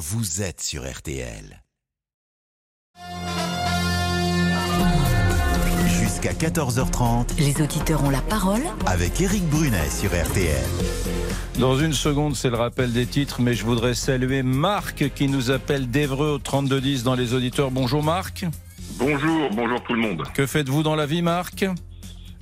vous êtes sur RTL. Jusqu'à 14h30 Les auditeurs ont la parole avec Éric Brunet sur RTL. Dans une seconde, c'est le rappel des titres, mais je voudrais saluer Marc qui nous appelle d'Evreux au 3210 dans les auditeurs. Bonjour Marc. Bonjour, bonjour tout le monde. Que faites-vous dans la vie Marc?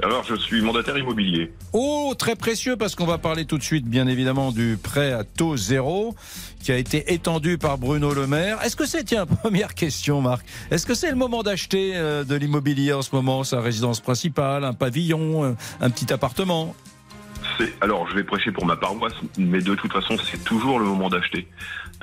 Alors, je suis mandataire immobilier. Oh, très précieux parce qu'on va parler tout de suite, bien évidemment, du prêt à taux zéro qui a été étendu par Bruno Le Maire. Est-ce que c'est, tiens, première question, Marc, est-ce que c'est le moment d'acheter euh, de l'immobilier en ce moment, sa résidence principale, un pavillon, euh, un petit appartement? Alors, je vais prêcher pour ma paroisse, mais de toute façon, c'est toujours le moment d'acheter.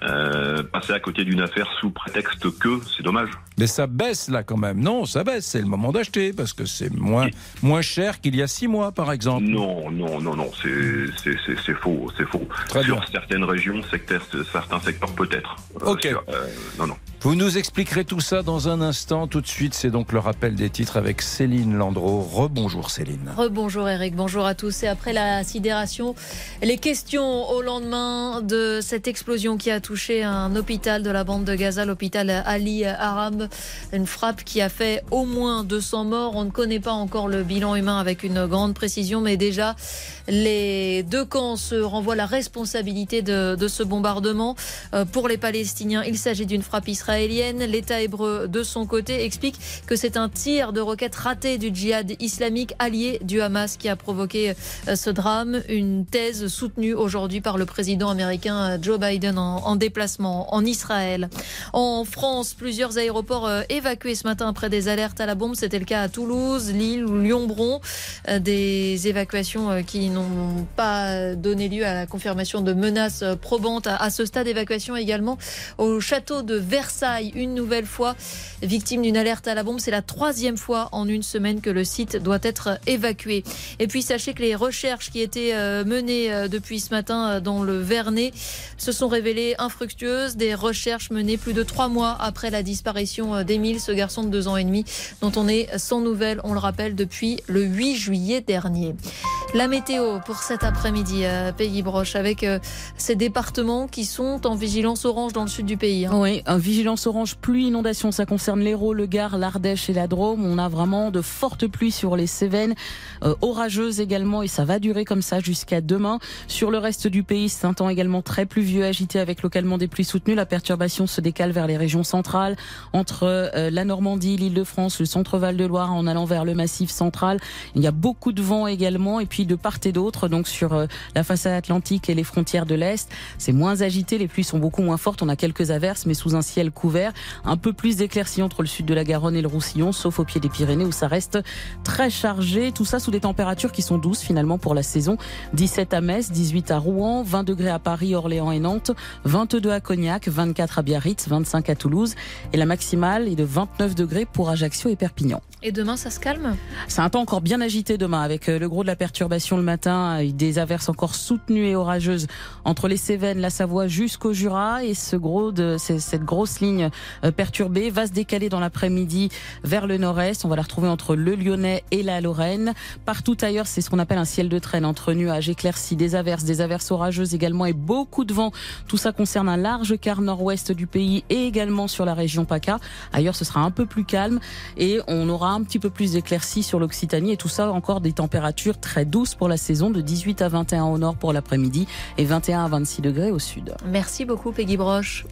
Euh, passer à côté d'une affaire sous prétexte que, c'est dommage. Mais ça baisse là quand même. Non, ça baisse. C'est le moment d'acheter parce que c'est moins, moins cher qu'il y a six mois, par exemple. Non, non, non, non, c'est c'est- c'est- c'est faux, c'est faux. Très Sur bien. certaines régions, secteurs, certains secteurs peut-être. Euh, Ok. sur- euh, non, non. Vous nous expliquerez tout ça dans un instant. Tout de suite, c'est donc le rappel des titres avec Céline Landreau. Rebonjour Céline. Rebonjour Eric, bonjour à tous. Et après la sidération, les questions au lendemain de cette explosion qui a touché un hôpital de la bande de Gaza, l'hôpital Ali Arab. Une frappe qui a fait au moins 200 morts. On ne connaît pas encore le bilan humain avec une grande précision, mais déjà, les deux camps se renvoient la responsabilité de, de ce bombardement. Euh, pour les Palestiniens, il s'agit d'une frappe israélienne. L'État hébreu, de son côté, explique que c'est un tir de roquette raté du djihad islamique allié du Hamas qui a provoqué euh, ce drame. Une thèse soutenue aujourd'hui par le président américain euh, Joe Biden en, en déplacement en Israël. En France, plusieurs aéroports euh, évacués ce matin après des alertes à la bombe. C'était le cas à Toulouse, Lille ou Lyon-Bron. Euh, Des évacuations euh, qui n'ont pas donné lieu à la confirmation de menaces probantes. À ce stade, évacuation également au château de Versailles, une nouvelle fois victime d'une alerte à la bombe. C'est la troisième fois en une semaine que le site doit être évacué. Et puis sachez que les recherches qui étaient menées depuis ce matin dans le Vernet se sont révélées infructueuses. Des recherches menées plus de trois mois après la disparition euh, d'Émile, ce garçon de deux ans et demi, dont on est sans nouvelles, on le rappelle, depuis le 8 juillet dernier. La météo pour cet après-midi Pays Broche avec euh, ces départements qui sont en vigilance orange dans le sud du pays. hein. Oui, un vigilance orange pluie inondation, ça concerne l'Hérault, le Gard, l'Ardèche et la Drôme. On a vraiment de fortes pluies sur les Cévennes, euh, orageuses également, et ça va durer comme ça jusqu'à demain. Sur le reste du pays, c'est un temps également très pluvieux, agité avec localement des pluies soutenues. La perturbation se décale vers les régions centrales, entre euh, la Normandie, l'Île-de-France, le centre-val de Loire, en allant vers le massif central. Il y a beaucoup de vent également, et puis de part et d'autre, donc sur euh, la façade atlantique et les frontières de l'Est, c'est moins agité, les pluies sont beaucoup moins fortes. On a quelques averses, mais sous un ciel couvert. Un peu plus d'éclaircies entre le sud de la Garonne et le Roussillon, sauf au pied des Pyrénées où ça reste très chargé. Tout ça sous des températures qui sont douces finalement pour la saison. 17 à Metz, 18 à Rouen, 20 degrés à Paris, Orléans et Nantes, 22 à Cognac, 24 à Biarritz, 25 à Toulouse. Et la maximale est de 29 degrés pour Ajaccio et Perpignan. Et demain, ça se calme C'est un temps encore bien agité demain avec euh, le gros de la perturbation le matin, et des averses encore soutenues et orageuses entre les Cévennes, la Savoie jusqu'au Jura et ce gros de cette grosse ligne euh, perturbée va se décaler dans l'après-midi vers le nord-est. On va la retrouver entre le Lyonnais et la Lorraine. Partout ailleurs, c'est ce qu'on appelle un ciel de traîne entre nuages éclaircis, des averses, des averses orageuses également et beaucoup de vent. Tout ça concerne un large quart nord-ouest du pays et également sur la région PACA. Ailleurs, ce sera un peu plus calme et on aura un petit peu plus d'éclaircies sur l'Occitanie et tout ça encore des températures très douces pour la saison de 18 à 21 au nord pour l'après-midi et 21 à 26 degrés au sud. Merci beaucoup Peggy Broche.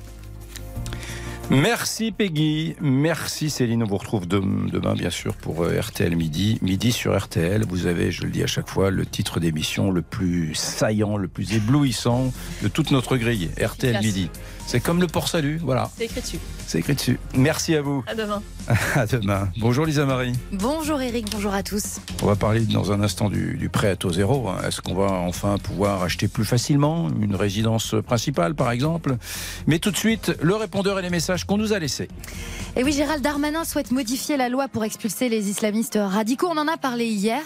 Merci Peggy, merci Céline. On vous retrouve dem- demain bien sûr pour euh, RTL Midi. Midi sur RTL, vous avez, je le dis à chaque fois, le titre d'émission le plus saillant, le plus éblouissant de toute notre grille. RTL Classe. Midi. C'est comme le port salut, voilà, C'est écrit dessus. c'est écrit dessus. Merci à vous. À demain. À demain. Bonjour Lisa Marie. Bonjour Eric, bonjour à tous. On va parler dans un instant du, du prêt à taux zéro. hein. Est-ce qu'on va enfin pouvoir acheter plus facilement une résidence principale, par exemple? Mais tout de suite, le répondeur et les messages qu'on nous a laissés. Et oui, Gérald Darmanin souhaite modifier la loi pour expulser les islamistes radicaux. On en a parlé hier.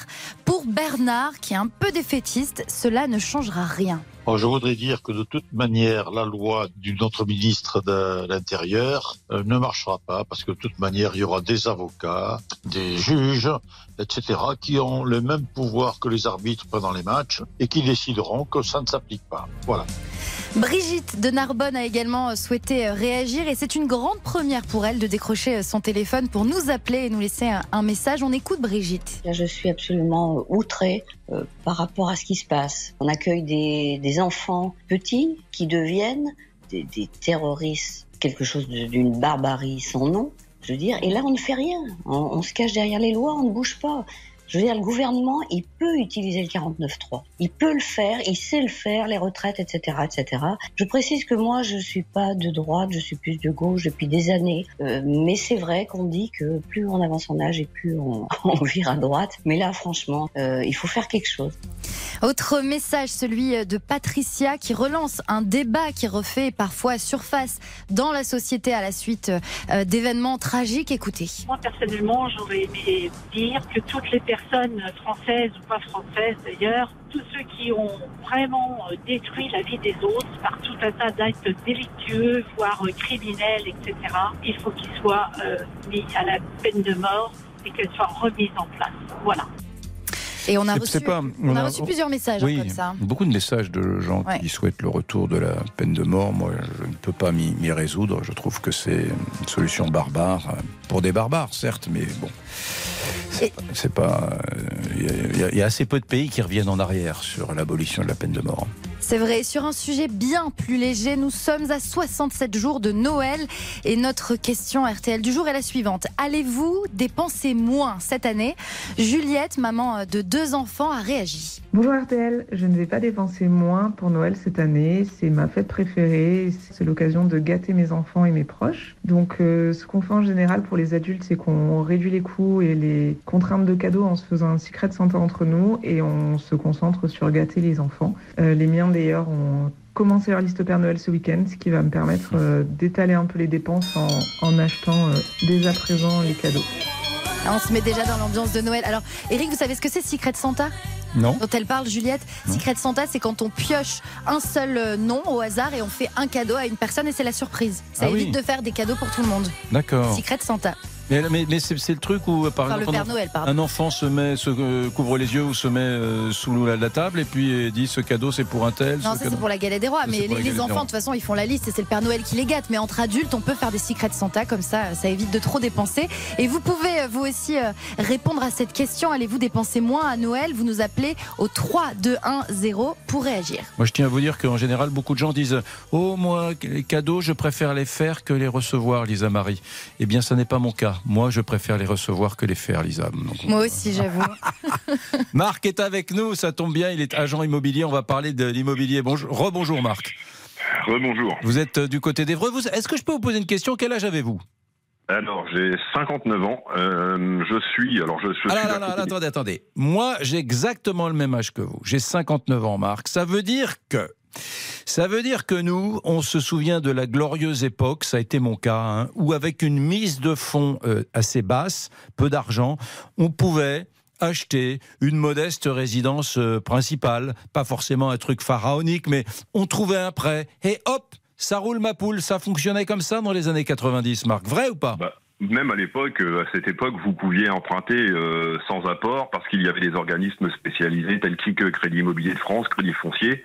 Pour Bernard, qui est un peu défaitiste, cela ne changera rien. Je voudrais dire que de toute manière, la loi du notre ministre de l'Intérieur euh, ne marchera pas parce que de toute manière, il y aura des avocats, des juges, etc., qui ont le même pouvoir que les arbitres pendant les matchs et qui décideront que ça ne s'applique pas. Voilà. Brigitte de Narbonne a également souhaité réagir et c'est une grande première pour elle de décrocher son téléphone pour nous appeler et nous laisser un message. On écoute Brigitte. je suis absolument outrée euh, par rapport à ce qui se passe. On accueille des, des enfants petits qui deviennent des, terroristes, quelque chose d'une barbarie sans nom. Je veux dire, et là on ne fait rien. On se cache derrière les lois, on ne bouge pas. Je veux dire, le gouvernement, il peut utiliser le 49.3. Il peut le faire, il sait le faire, les retraites, etc., etc. Je précise que moi, je suis pas de droite, je suis plus de gauche depuis des années. Euh, mais c'est vrai qu'on dit que plus on avance en âge et plus on, on vire à droite. Mais là, franchement, euh, il faut faire quelque chose. Autre message, celui de Patricia qui relance un débat qui refait parfois surface dans la société à la suite euh, d'événements tragiques. Écoutez. Moi, personnellement, j'aurais aimé dire que toutes les personnes françaises ou pas françaises d'ailleurs, tous ceux qui ont vraiment euh, détruit la vie des autres par tout un tas d'actes délictueux, voire euh, criminels, etc., il faut qu'ils soient mis à la peine de mort et qu'elles soient remises en place. Voilà. Et on a reçu, on, a, reçu plusieurs messages comme ça. Beaucoup de messages de gens qui souhaitent le retour de la peine de mort. Moi, je ne peux pas m'y résoudre. Je trouve que c'est une solution barbare pour des barbares, certes, mais bon. C'est pas. Il y, y, a assez peu de pays qui reviennent en arrière sur l'abolition de la peine de mort. C'est vrai, sur un sujet bien plus léger, nous sommes à 67 jours de Noël et notre question RTL du jour est la suivante. Allez-vous dépenser moins cette année? Juliette, maman de deux enfants, a réagi. Bonjour RTL, je ne vais pas dépenser moins pour Noël cette année. C'est ma fête préférée. C'est l'occasion de gâter mes enfants et mes proches. Donc, euh, ce qu'on fait en général pour les adultes, c'est qu'on réduit les coûts et les contraintes de cadeaux en se faisant un secret de santé entre nous et on se concentre sur gâter les enfants. Euh, les miens d'ailleurs ont commencé leur liste au Père Noël ce week-end, ce qui va me permettre euh, d'étaler un peu les dépenses en, en achetant dès à présent les cadeaux. On se met déjà dans l'ambiance de Noël. Alors, Eric, vous savez ce que c'est Secret Santa? Non. Dont elle parle, Juliette. Secret Santa, c'est quand on pioche un seul euh, nom au hasard et on fait un cadeau à une personne et c'est la surprise. Ça Ah évite oui. de faire des cadeaux pour tout le monde. D'accord. Secret Santa. Mais, mais, mais c'est le truc où, par Enfin, exemple, Noël, un enfant se met, se euh, couvre les yeux ou se met euh, sous la, la table et puis euh, dit ce cadeau c'est pour un tel. Non, ce ça c'est pour la galette des rois. Ça, Mais les, les enfants, de toute façon, ils font la liste et c'est le Père Noël qui les gâte. Mais entre adultes, on peut faire des secrets de Santa comme ça, ça évite de trop dépenser. Et vous pouvez, vous aussi, répondre à cette question. Allez-vous dépenser moins à Noël? Vous nous appelez au 3 2 1 0 pour réagir. Moi, je tiens à vous dire qu'en général, beaucoup de gens disent Oh, moi, les cadeaux, je préfère les faire que les recevoir, Lisa Marie. Eh bien, ça n'est pas mon cas. Moi, je préfère les recevoir que les faire, Lisa. Donc, Moi aussi, j'avoue. Marc est avec nous, ça tombe bien, il est agent immobilier. On va parler de l'immobilier. Bonjour, rebonjour, Marc. Rebonjour. Vous êtes euh, du côté d'Evreux. Vous- Est-ce que je peux vous poser une question? Quel âge avez-vous? Alors, j'ai 59 ans. Euh, je suis. Alors, je, je Ah suis. là à là, côté- attendez, attendez. Moi, j'ai exactement le même âge que vous. J'ai 59 ans, Marc. Ça veut dire que. Ça veut dire que nous, on se souvient de la glorieuse époque, ça a été mon cas, hein, où avec une mise de fonds euh, assez basse, peu d'argent, on pouvait acheter une modeste résidence euh, principale, pas forcément un truc pharaonique, mais on trouvait un prêt et hop, ça roule ma poule. Ça fonctionnait comme ça dans les années 90, Marc. Vrai ou pas? Bah, même à l'époque, euh, à cette époque, vous pouviez emprunter sans apport parce qu'il y avait des organismes spécialisés tels que Crédit Immobilier de France, Crédit Foncier,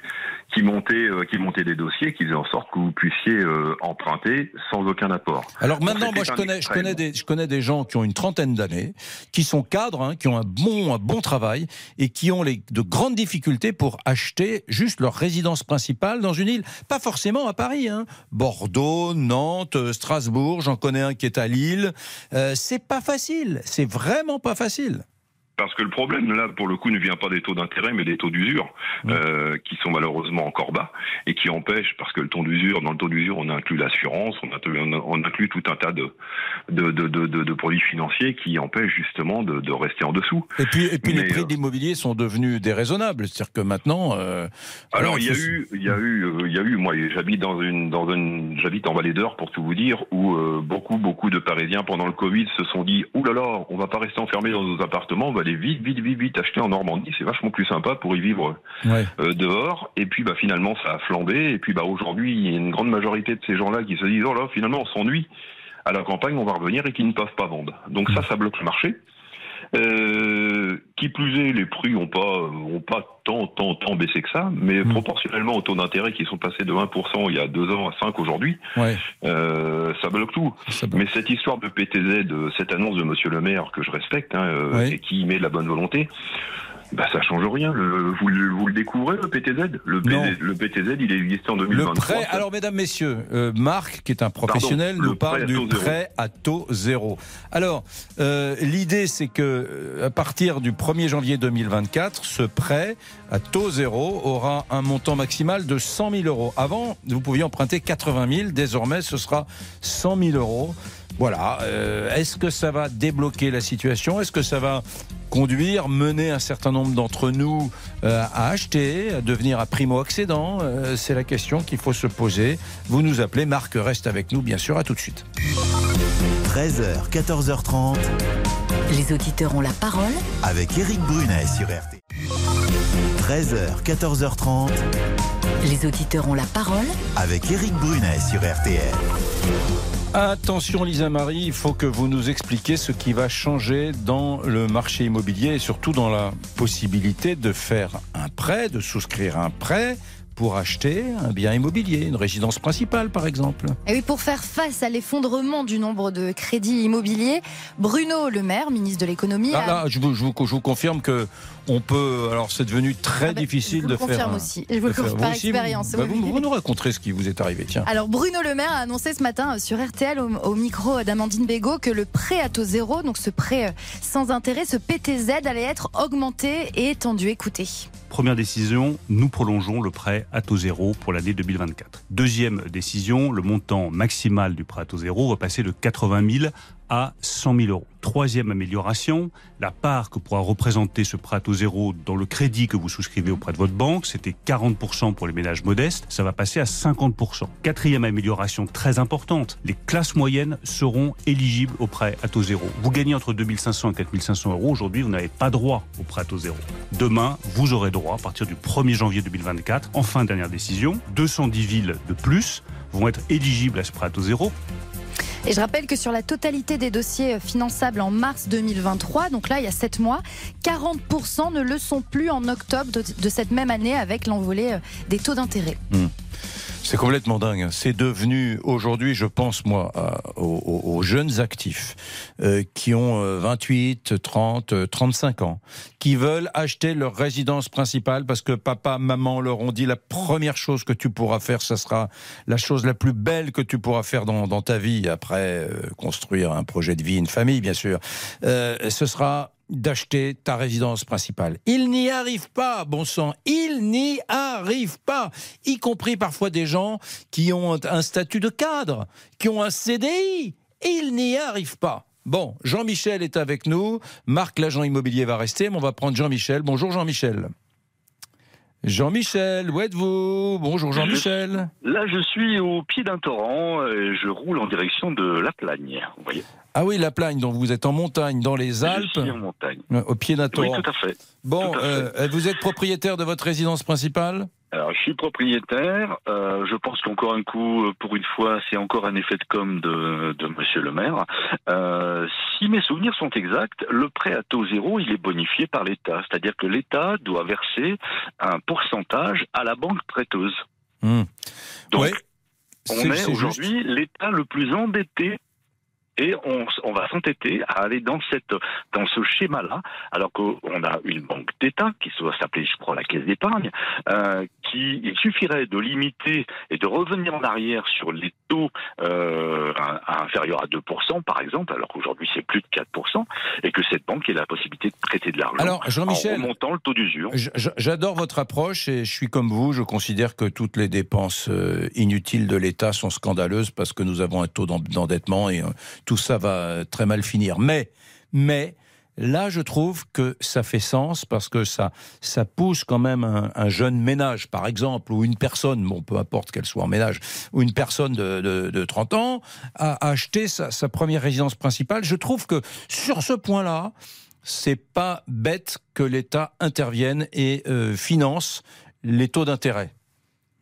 qui montaient, euh, qui montaient des dossiers, qui faisaient en sorte que vous puissiez euh, emprunter sans aucun apport. Alors maintenant, moi, je connais, je, connais des, je connais des gens qui ont une trentaine d'années, qui sont cadres, hein, qui ont un bon, un bon travail et qui ont les, de grandes difficultés pour acheter juste leur résidence principale dans une île. Pas forcément à Paris. Hein. Bordeaux, Nantes, euh, Strasbourg, j'en connais un qui est à Lille. Euh, c'est pas facile. C'est vraiment pas facile. Parce que le problème, là, pour le coup, ne vient pas des taux d'intérêt, mais des taux d'usure, euh, qui sont malheureusement encore bas, et qui empêchent, parce que le taux d'usure, dans le taux d'usure, on inclut l'assurance, on, inclut- on inclut tout un tas de, de, de, de, de- de produits financiers qui empêchent justement de, rester en dessous. Et puis, et puis les prix euh, de l'immobilier sont devenus déraisonnables. C'est-à-dire que maintenant. euh, Alors il y a eu, il y a eu, euh, il y a eu. Moi, j'habite dans une, dans une, j'habite en Vallée d'Or pour tout vous dire, où beaucoup, beaucoup de Parisiens pendant le Covid se sont dit, ouh là là, on va pas rester enfermés dans nos appartements, on va aller vite, vite, vite, vite acheter en Normandie. C'est vachement plus sympa pour y vivre Ouais. euh, dehors. Et puis, bah, finalement, ça a flambé. Et puis, bah, aujourd'hui, il y a une grande majorité de ces gens-là qui se disent, oh là, finalement, on s'ennuie. À la campagne, on va revenir et qui ne peuvent pas vendre. Donc ça, ça bloque le marché. Euh, qui plus est, les prix ont pas ont pas tant tant tant baissé que ça, mais proportionnellement au taux d'intérêt qui sont passés de 1% il y a deux ans à 5 aujourd'hui, Ouais. euh, ça bloque tout. Ça bloque. Mais cette histoire de PTZ, cette annonce de Monsieur le Maire que je respecte hein, euh, Ouais. et qui met de la bonne volonté, bah ça change rien. Le- vous, le- vous le découvrez le PTZ le. PTZ le PTZ, il est existé en Le 2023. prêt, alors mesdames, messieurs, euh, Marc, qui est un professionnel, Pardon, nous le parle du prêt à taux zéro. Alors, euh, l'idée, c'est que euh, à partir du 1er janvier 2024, ce prêt à taux zéro aura un montant maximal de 100 000 euros. Avant, vous pouviez emprunter 80 000, désormais, ce sera 100 000 euros. Voilà. Euh, Est-ce que ça va débloquer la situation? Est-ce que ça va conduire, mener un certain nombre d'entre nous euh, à acheter, à devenir à primo-accédant Euh, C'est la question qu'il faut se poser. Vous nous appelez, Marc reste avec nous, bien sûr, à tout de suite. 13h, 14h30, Les auditeurs ont la parole. avec Eric Brunet sur RTL. 13h, 14h30, Les auditeurs ont la parole. avec Eric Brunet sur RTL. Attention Lisa Marie, il faut que vous nous expliquiez ce qui va changer dans le marché immobilier et surtout dans la possibilité de faire un prêt, de souscrire un prêt pour acheter un bien immobilier, une résidence principale par exemple. Et oui, pour faire face à l'effondrement du nombre de crédits immobiliers, Bruno Le Maire, ministre de l'économie, Ah, a- je, vous, je vous- je vous confirme que on peut. Alors, c'est devenu très Ah ben, difficile je vous de faire. confirme un- aussi. Je vous le faire- confirme par aussi, expérience, Vous, bah, oui. vous- vous nous raconterez ce qui vous est arrivé. Tiens. Alors Bruno Le Maire a annoncé ce matin euh, sur RTL au, au micro d'Amandine Bégaud que le prêt à taux zéro, donc ce prêt euh, sans intérêt, ce PTZ, allait être augmenté et étendu. Écoutez. Première décision, nous prolongeons le prêt à taux zéro pour l'année 2024. Deuxième décision, le montant maximal du prêt à taux zéro va passer de 80 000 à 100 000 euros. Troisième amélioration, la part que pourra représenter ce prêt à taux zéro dans le crédit que vous souscrivez auprès de votre banque, c'était 40% pour les ménages modestes, ça va passer à 50%. Quatrième amélioration très importante, les classes moyennes seront éligibles au prêt à taux zéro. Vous gagnez entre 2500 et 4500 euros, aujourd'hui vous n'avez pas droit au prêt à taux zéro. Demain, vous aurez droit, à partir du 1er janvier 2024, enfin dernière décision, 210 villes de plus vont être éligibles à ce prêt à taux zéro Et je rappelle que sur la totalité des dossiers finançables en mars 2023, donc là il y a 7 mois, 40% ne le sont plus en octobre de, cette même année avec l'envolée euh, des taux d'intérêt. C'est complètement dingue. C'est devenu aujourd'hui, je pense moi, aux, jeunes actifs euh, qui ont euh, 28, 30, euh, 35 ans, qui veulent acheter leur résidence principale parce que papa, maman leur ont dit la première chose que tu pourras faire, ça sera la chose la plus belle que tu pourras faire dans, dans ta vie après euh, construire un projet de vie, une famille, bien sûr. Euh, ce sera d'acheter ta résidence principale. Ils n'y arrivent pas, bon sang, ils n'y arrivent pas, y compris parfois des gens qui ont un statut de cadre, qui ont un CDI, ils n'y arrivent pas. Bon, Jean-Michel est avec nous, Marc l'agent immobilier va rester, mais on va prendre Jean-Michel. Bonjour Jean-Michel. Jean-Michel, où êtes-vous? Bonjour Jean-Michel. Là, je suis au pied d'un torrent et je roule en direction de la Plagne. Vous voyez? Ah oui, la Plagne, donc vous êtes en montagne, dans les Alpes, Je suis en montagne. euh, au pied d'un Oui, tout à fait. Bon, Tout à fait. euh, vous êtes propriétaire de votre résidence principale? Alors, je suis propriétaire. Euh, je pense qu'encore un coup, pour une fois, c'est encore un effet de com de, de Monsieur le maire. Euh, si mes souvenirs sont exacts, le prêt à taux zéro, il est bonifié par l'État. C'est-à-dire que l'État doit verser un pourcentage à la banque prêteuse. Hmm. Donc, Ouais, on est aujourd'hui l'État le plus endetté et on, va s'entêter à aller dans cette dans ce schéma-là, alors qu'on a une banque d'État qui doit s'appeler, je crois, la Caisse d'épargne, euh, qui il suffirait de limiter et de revenir en arrière sur les taux euh, inférieurs à 2%, par exemple, alors qu'aujourd'hui c'est plus de 4%, et que cette banque ait la possibilité de prêter de l'argent en remontant le taux d'usure. J'adore votre approche et je suis comme vous. Je considère que toutes les dépenses euh, inutiles de l'État sont scandaleuses parce que nous avons un taux d'en- d'endettement et tout ça va euh, très mal finir. Mais, mais là, je trouve que ça fait sens parce que ça, ça pousse quand même un, un jeune ménage, par exemple, ou une personne, bon, peu importe qu'elle soit en ménage, ou une personne de, de- de 30 ans, à, acheter sa, sa première résidence principale. Je trouve que sur ce point-là, c'est pas bête que l'État intervienne et euh, finance les taux d'intérêt.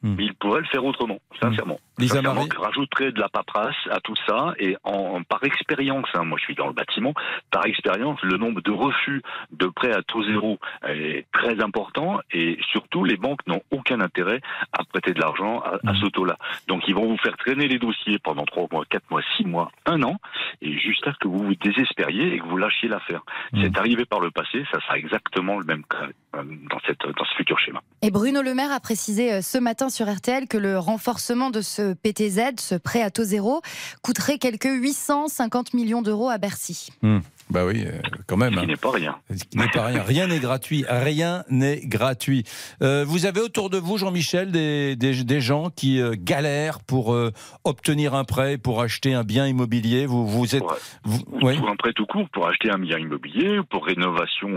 Hmm. Il pourrait le faire autrement, sincèrement. Lisa Sincèrement, Marie rajouterait de la paperasse à tout ça et en, par expérience, hein, moi je suis dans le bâtiment, par expérience, le nombre de refus de prêts à taux zéro est très important et surtout les banques n'ont aucun intérêt à prêter de l'argent à, à ce taux-là. Donc ils vont vous faire traîner les dossiers pendant trois mois, quatre mois, six mois, un an et jusqu'à ce que vous vous désespériez et que vous lâchiez l'affaire. C'est arrivé par le passé, ça sera exactement le même cas dans, cette, dans ce futur schéma. Et Bruno Le Maire a précisé euh, ce matin sur RTL que le renforcement de ce PTZ, ce prêt à taux zéro, coûterait quelques 850 millions d'euros à Bercy. Hmm. Bah oui, euh, quand même. Ce qui hein. n'est pas rien. Ce qui n'est pas rien. Rien n'est gratuit. Rien n'est gratuit. Euh, vous avez autour de vous, Jean-Michel, des, des, des gens qui euh, galèrent pour euh, obtenir un prêt, pour acheter un bien immobilier. Vous, vous êtes. vous- oui. pour un prêt tout court, pour acheter un bien immobilier, ou pour rénovation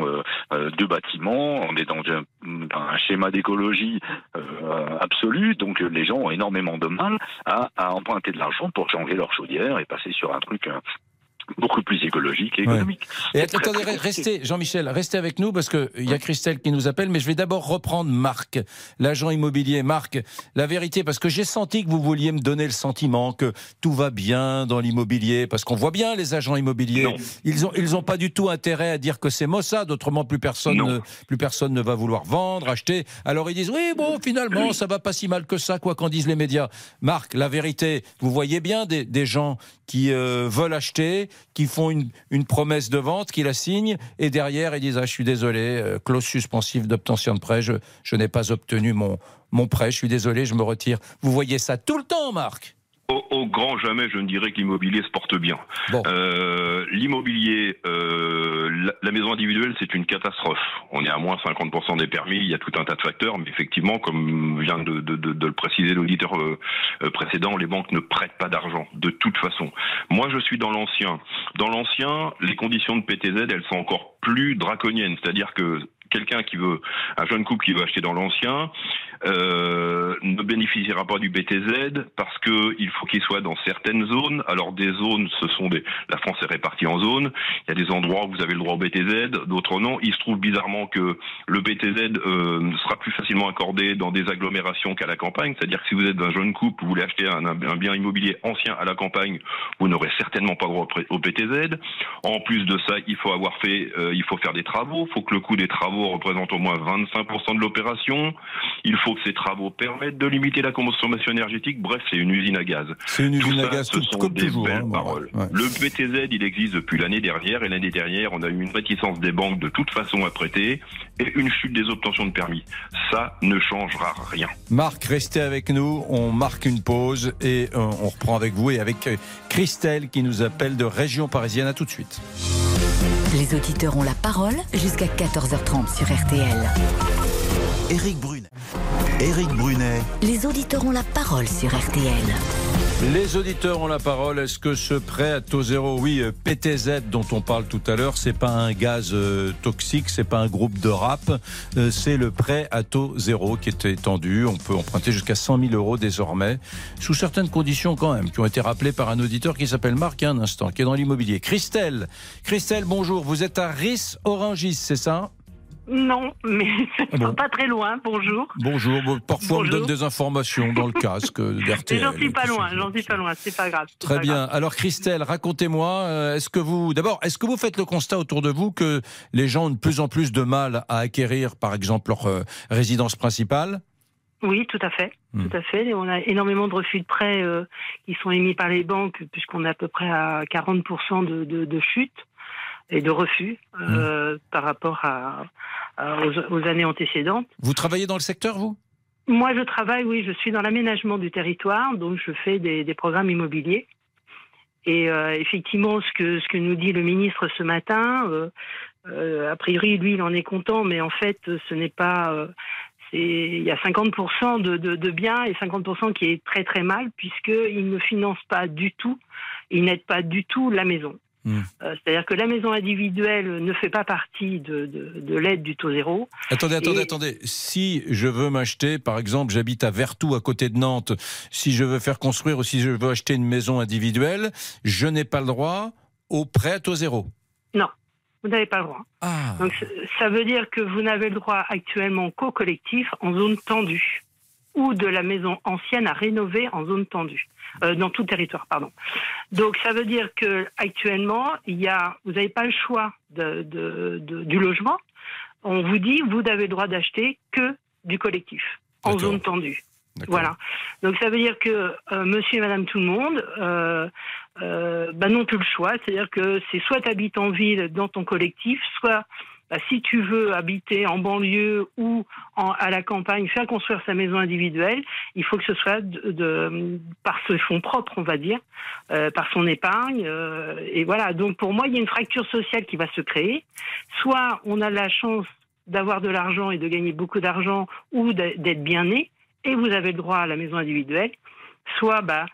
de bâtiments. On est dans un, schéma d'écologie absolu, donc les gens ont énormément de mal à, à emprunter de l'argent pour changer leur chaudière et passer sur un truc beaucoup plus écologique et Ouais. économique. Et attendez, restez, Jean-Michel, restez avec nous parce qu'il y a Christelle qui nous appelle, mais je vais d'abord reprendre Marc, l'agent immobilier. Marc, la vérité, parce que j'ai senti que vous vouliez me donner le sentiment que tout va bien dans l'immobilier, parce qu'on voit bien les agents immobiliers, Non. ils ont, ils ont pas du tout intérêt à dire que c'est Mossad, autrement plus personne, ne, plus personne ne va vouloir vendre, acheter. Alors ils disent oui, bon, finalement, ça va pas si mal que ça, quoi qu'en disent les médias. Marc, la vérité, vous voyez bien des, des gens qui euh, veulent acheter, qui font une, une promesse de vente, qui la signent, et derrière ils disent ah, je suis désolé, euh, clause suspensive d'obtention de prêt, je, je n'ai pas obtenu mon, mon prêt, je suis désolé, je me retire. Vous voyez ça tout le temps, Marc? Au, au grand jamais, je ne dirais que l'immobilier se porte bien. Bon. Euh, l'immobilier, euh, la, la maison individuelle, c'est une catastrophe. On est à moins 50% des permis, il y a tout un tas de facteurs, mais effectivement, comme vient de, de- de- de le préciser l'auditeur euh, euh, précédent, les banques ne prêtent pas d'argent, de toute façon. Moi, je suis dans l'ancien. Dans l'ancien, les conditions de PTZ, elles sont encore plus draconiennes, c'est-à-dire que quelqu'un qui veut, un jeune couple qui veut acheter dans l'ancien, euh, ne bénéficiera pas du BTZ parce que il faut qu'il soit dans certaines zones. Alors des zones, ce sont des, la France est répartie en zones. Il y a des endroits où vous avez le droit au BTZ, d'autres non. Il se trouve bizarrement que le BTZ euh, sera plus facilement accordé dans des agglomérations qu'à la campagne. C'est-à-dire que si vous êtes un jeune couple, vous voulez acheter un, bien immobilier ancien à la campagne, vous n'aurez certainement pas droit au BTZ. En plus de ça, il faut avoir fait, euh, il faut faire des travaux. Il faut que le coût des travaux représente au moins 25% de l'opération. Il faut que ces travaux permettent de limiter la consommation énergétique. Bref, c'est une usine à gaz. C'est une Tout usine à ça, gaz, ce tout- sont comme des toujours. belles hein, paroles. ouais. Le BTZ, il existe depuis l'année dernière, et l'année dernière, on a eu une réticence des banques de toute façon à prêter et une chute des obtentions de permis. Ça ne changera rien. Marc, restez avec nous. On marque une pause et euh, on reprend avec vous et avec euh, Christelle qui nous appelle de région parisienne. À tout de suite. Les auditeurs ont la parole jusqu'à 14h30 sur RTL. Éric Brunet. Éric Brunet. Les auditeurs ont la parole sur RTL. Les auditeurs ont la parole. Est-ce que ce prêt à taux zéro, oui, euh, PTZ dont on parle tout à l'heure, c'est pas un gaz euh, toxique, c'est pas un groupe de rap, euh, c'est le prêt à taux zéro qui est étendu. On peut emprunter jusqu'à 100 000 euros désormais, sous certaines conditions quand même, qui ont été rappelées par un auditeur qui s'appelle Marc il y a un instant, qui est dans l'immobilier. Christelle, Christelle, bonjour. Vous êtes à Ris Orangis, c'est ça? Non, mais Ah bon pas très loin. Bonjour. Bonjour. Bon, parfois on me donne des informations dans le casque Mais d'RTL. j'en suis pas loin, j'en suis pas loin, c'est pas grave. Très pas bien. grave. Alors Christelle, racontez-moi, euh, est-ce que vous, d'abord, est-ce que vous faites le constat autour de vous que les gens ont de plus en plus de mal à acquérir, par exemple, leur euh, résidence principale? Oui, tout à fait. Hmm. Tout à fait. Et on a énormément de refus de prêts euh, qui sont émis par les banques, puisqu'on est à peu près à 40% de, de, de chute et de refus euh, par rapport à, à- aux, aux années antécédentes. Vous travaillez dans le secteur, vous? Moi, je travaille, oui, je suis dans l'aménagement du territoire, donc je fais des, des programmes immobiliers. Et euh, effectivement, ce que, ce que nous dit le ministre ce matin, euh, euh, a priori, lui, il en est content, mais en fait, ce n'est pas. il y a 50% de, de, de biens et 50% qui est très très mal, puisqu'il ne finance pas du tout, il n'aide pas du tout la maison. Hmm. Euh, C'est-à-dire que la maison individuelle ne fait pas partie de, de, de l'aide du taux zéro. Attendez, attendez, Et- attendez. Si je veux m'acheter, par exemple, j'habite à Vertou, à côté de Nantes, si je veux faire construire ou si je veux acheter une maison individuelle, je n'ai pas le droit au prêt à taux zéro. Non. Vous n'avez pas le droit. Ah. Donc ça veut dire que vous n'avez le droit actuellement qu'au collectif en zone tendue ou de la maison ancienne à rénover en zone tendue, euh, dans tout territoire, pardon. Donc ça veut dire que actuellement, il y a, vous n'avez pas le choix de, de- de- du logement. On vous dit, vous avez le droit d'acheter que du collectif en zone tendue. Voilà. Donc ça veut dire que euh, monsieur et madame tout le monde euh, euh, bah, n'ont plus le choix. C'est-à-dire que c'est soit tu habites en ville dans ton collectif, soit bah, si tu veux habiter en banlieue ou en- à la campagne, faire construire sa maison individuelle, il faut que ce soit de, de- par ses fonds propres, on va dire, euh, par son épargne. euh, et voilà. Donc pour moi, il y a une fracture sociale qui va se créer. Soit on a la chance d'avoir de l'argent et de gagner beaucoup d'argent ou d'être bien né, et vous avez le droit à la maison individuelle. Soit, bah,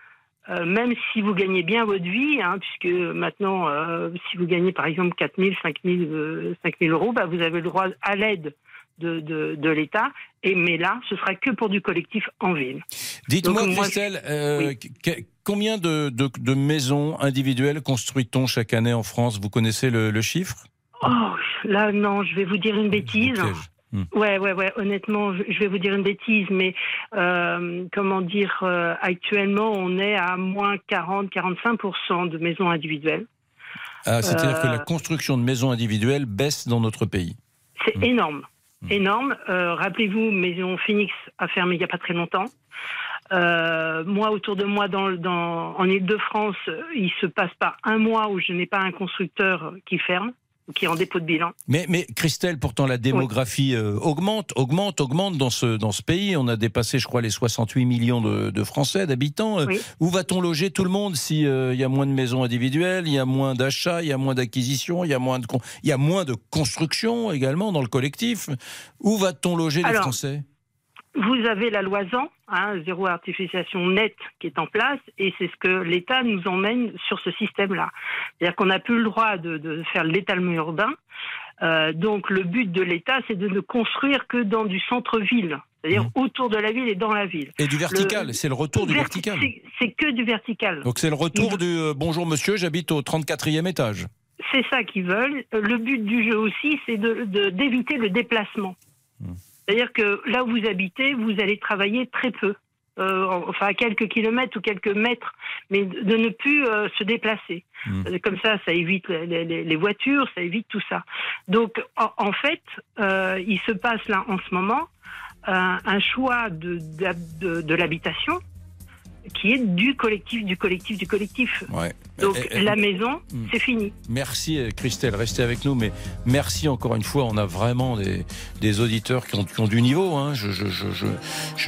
euh, même si vous gagnez bien votre vie, hein, puisque maintenant, euh, si vous gagnez par exemple 4 000, 5 000, euh, 5 000 euros, bah, vous avez le droit à l'aide de, de, de l'État. Et mais là, ce sera que pour du collectif en ville. Dites-moi, Christelle, euh, combien de, de- de maisons individuelles construit-on chaque année en France? Vous connaissez le, le chiffre? Oh, là, non, je vais vous dire une bêtise. Ouais, ouais, ouais. Honnêtement, je vais vous dire une bêtise, mais euh, comment dire, euh, actuellement, on est à moins 40-45% de maisons individuelles. Ah, C'est-à-dire que Euh, la construction de maisons individuelles baisse dans notre pays. C'est Hmm. énorme, énorme. Euh, Rappelez-vous, Maison Phoenix a fermé il n'y a pas très longtemps. Euh, moi, autour de moi, dans, dans, en Ile-de-France, euh, il se passe pas un mois où je n'ai pas un constructeur qui ferme, qui est en dépôt de bilan. Mais, mais Christelle, pourtant la démographie euh, augmente, augmente, augmente dans ce, dans ce pays. On a dépassé, je crois, les 68 millions de, de Français, d'habitants. Euh, Où va-t-on loger tout le monde si euh, y a moins de maisons individuelles, il y a moins d'achats, il y a moins d'acquisitions, il y a moins de il y a moins de construction également dans le collectif? Où va-t-on loger les Français? Vous avez la loi ZAN, hein, zéro artificialisation nette, qui est en place, et c'est ce que l'État nous emmène sur ce système-là. C'est-à-dire qu'on n'a plus le droit de, de faire l'étalement urbain. Euh, donc le but de l'État, c'est de ne construire que dans du centre-ville, c'est-à-dire autour de la ville et dans la ville. Et du vertical, c'est le retour du Verti- vertical. c'est- que du vertical. Donc c'est le retour du euh, bonjour monsieur, j'habite au 34e étage. C'est ça qu'ils veulent. Euh, Le but du jeu aussi, c'est de- de- d'éviter le déplacement. C'est-à-dire que là où vous habitez, vous allez travailler très peu. Euh, enfin, à quelques kilomètres ou quelques mètres, mais de ne plus euh, se déplacer. Euh, Comme ça, ça évite les, les- les voitures, ça évite tout ça. Donc, en, en fait, euh, il se passe là en ce moment un, choix de, de l'habitation qui est du collectif, du collectif, du collectif. Ouais. Donc, Eh, eh, la maison, Hmm. c'est fini. Merci euh, Christelle, restez avec nous, mais merci encore une fois. On a vraiment des, des auditeurs qui ont, qui ont du niveau. Hein. Je, je, je, je,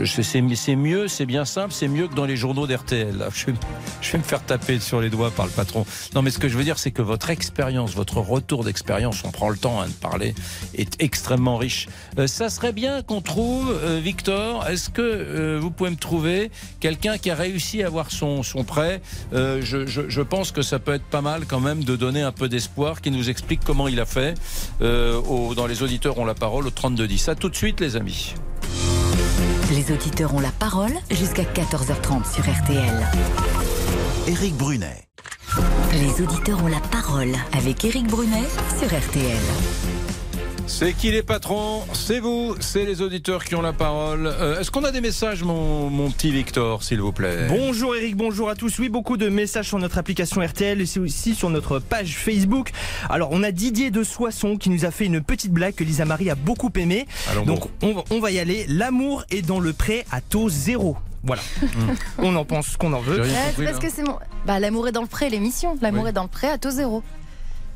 je- c'est, mieux, c'est bien simple, c'est mieux que dans les journaux d'RTL. Je vais, je vais me faire taper sur les doigts par le patron. Non, mais ce que je veux dire, c'est que votre expérience, votre retour d'expérience, on prend le temps hein, de parler, est extrêmement riche. Euh, ça serait bien qu'on trouve, euh, Victor, est-ce que euh, vous pouvez me trouver quelqu'un qui a réussi à avoir son, son prêt Euh, je, je- je pense que ça peut être pas mal quand même de donner un peu d'espoir, qui nous explique comment il a fait. Euh, au- dans les auditeurs ont la parole au 3210. À tout de suite, les amis. Les auditeurs ont la parole jusqu'à 14h30 sur RTL. Éric Brunet. Les auditeurs ont la parole avec Éric Brunet sur RTL. C'est qui les patrons C'est vous, c'est les auditeurs qui ont la parole. Euh, Est-ce qu'on a des messages, mon, mon petit Victor, s'il vous plaît Bonjour Eric, bonjour à tous. Oui, beaucoup de messages sur notre application RTL et aussi sur notre page Facebook. Alors, on a Didier de Soissons qui nous a fait une petite blague que Lisa Marie a beaucoup aimée. Allons Donc, on va, on va y aller. L'amour est dans le prêt à taux zéro. Voilà. on en pense ce qu'on en veut. Ouais, parce que c'est mon. Bah, l'amour est dans le prêt, l'émission. L'amour est dans le prêt à taux zéro.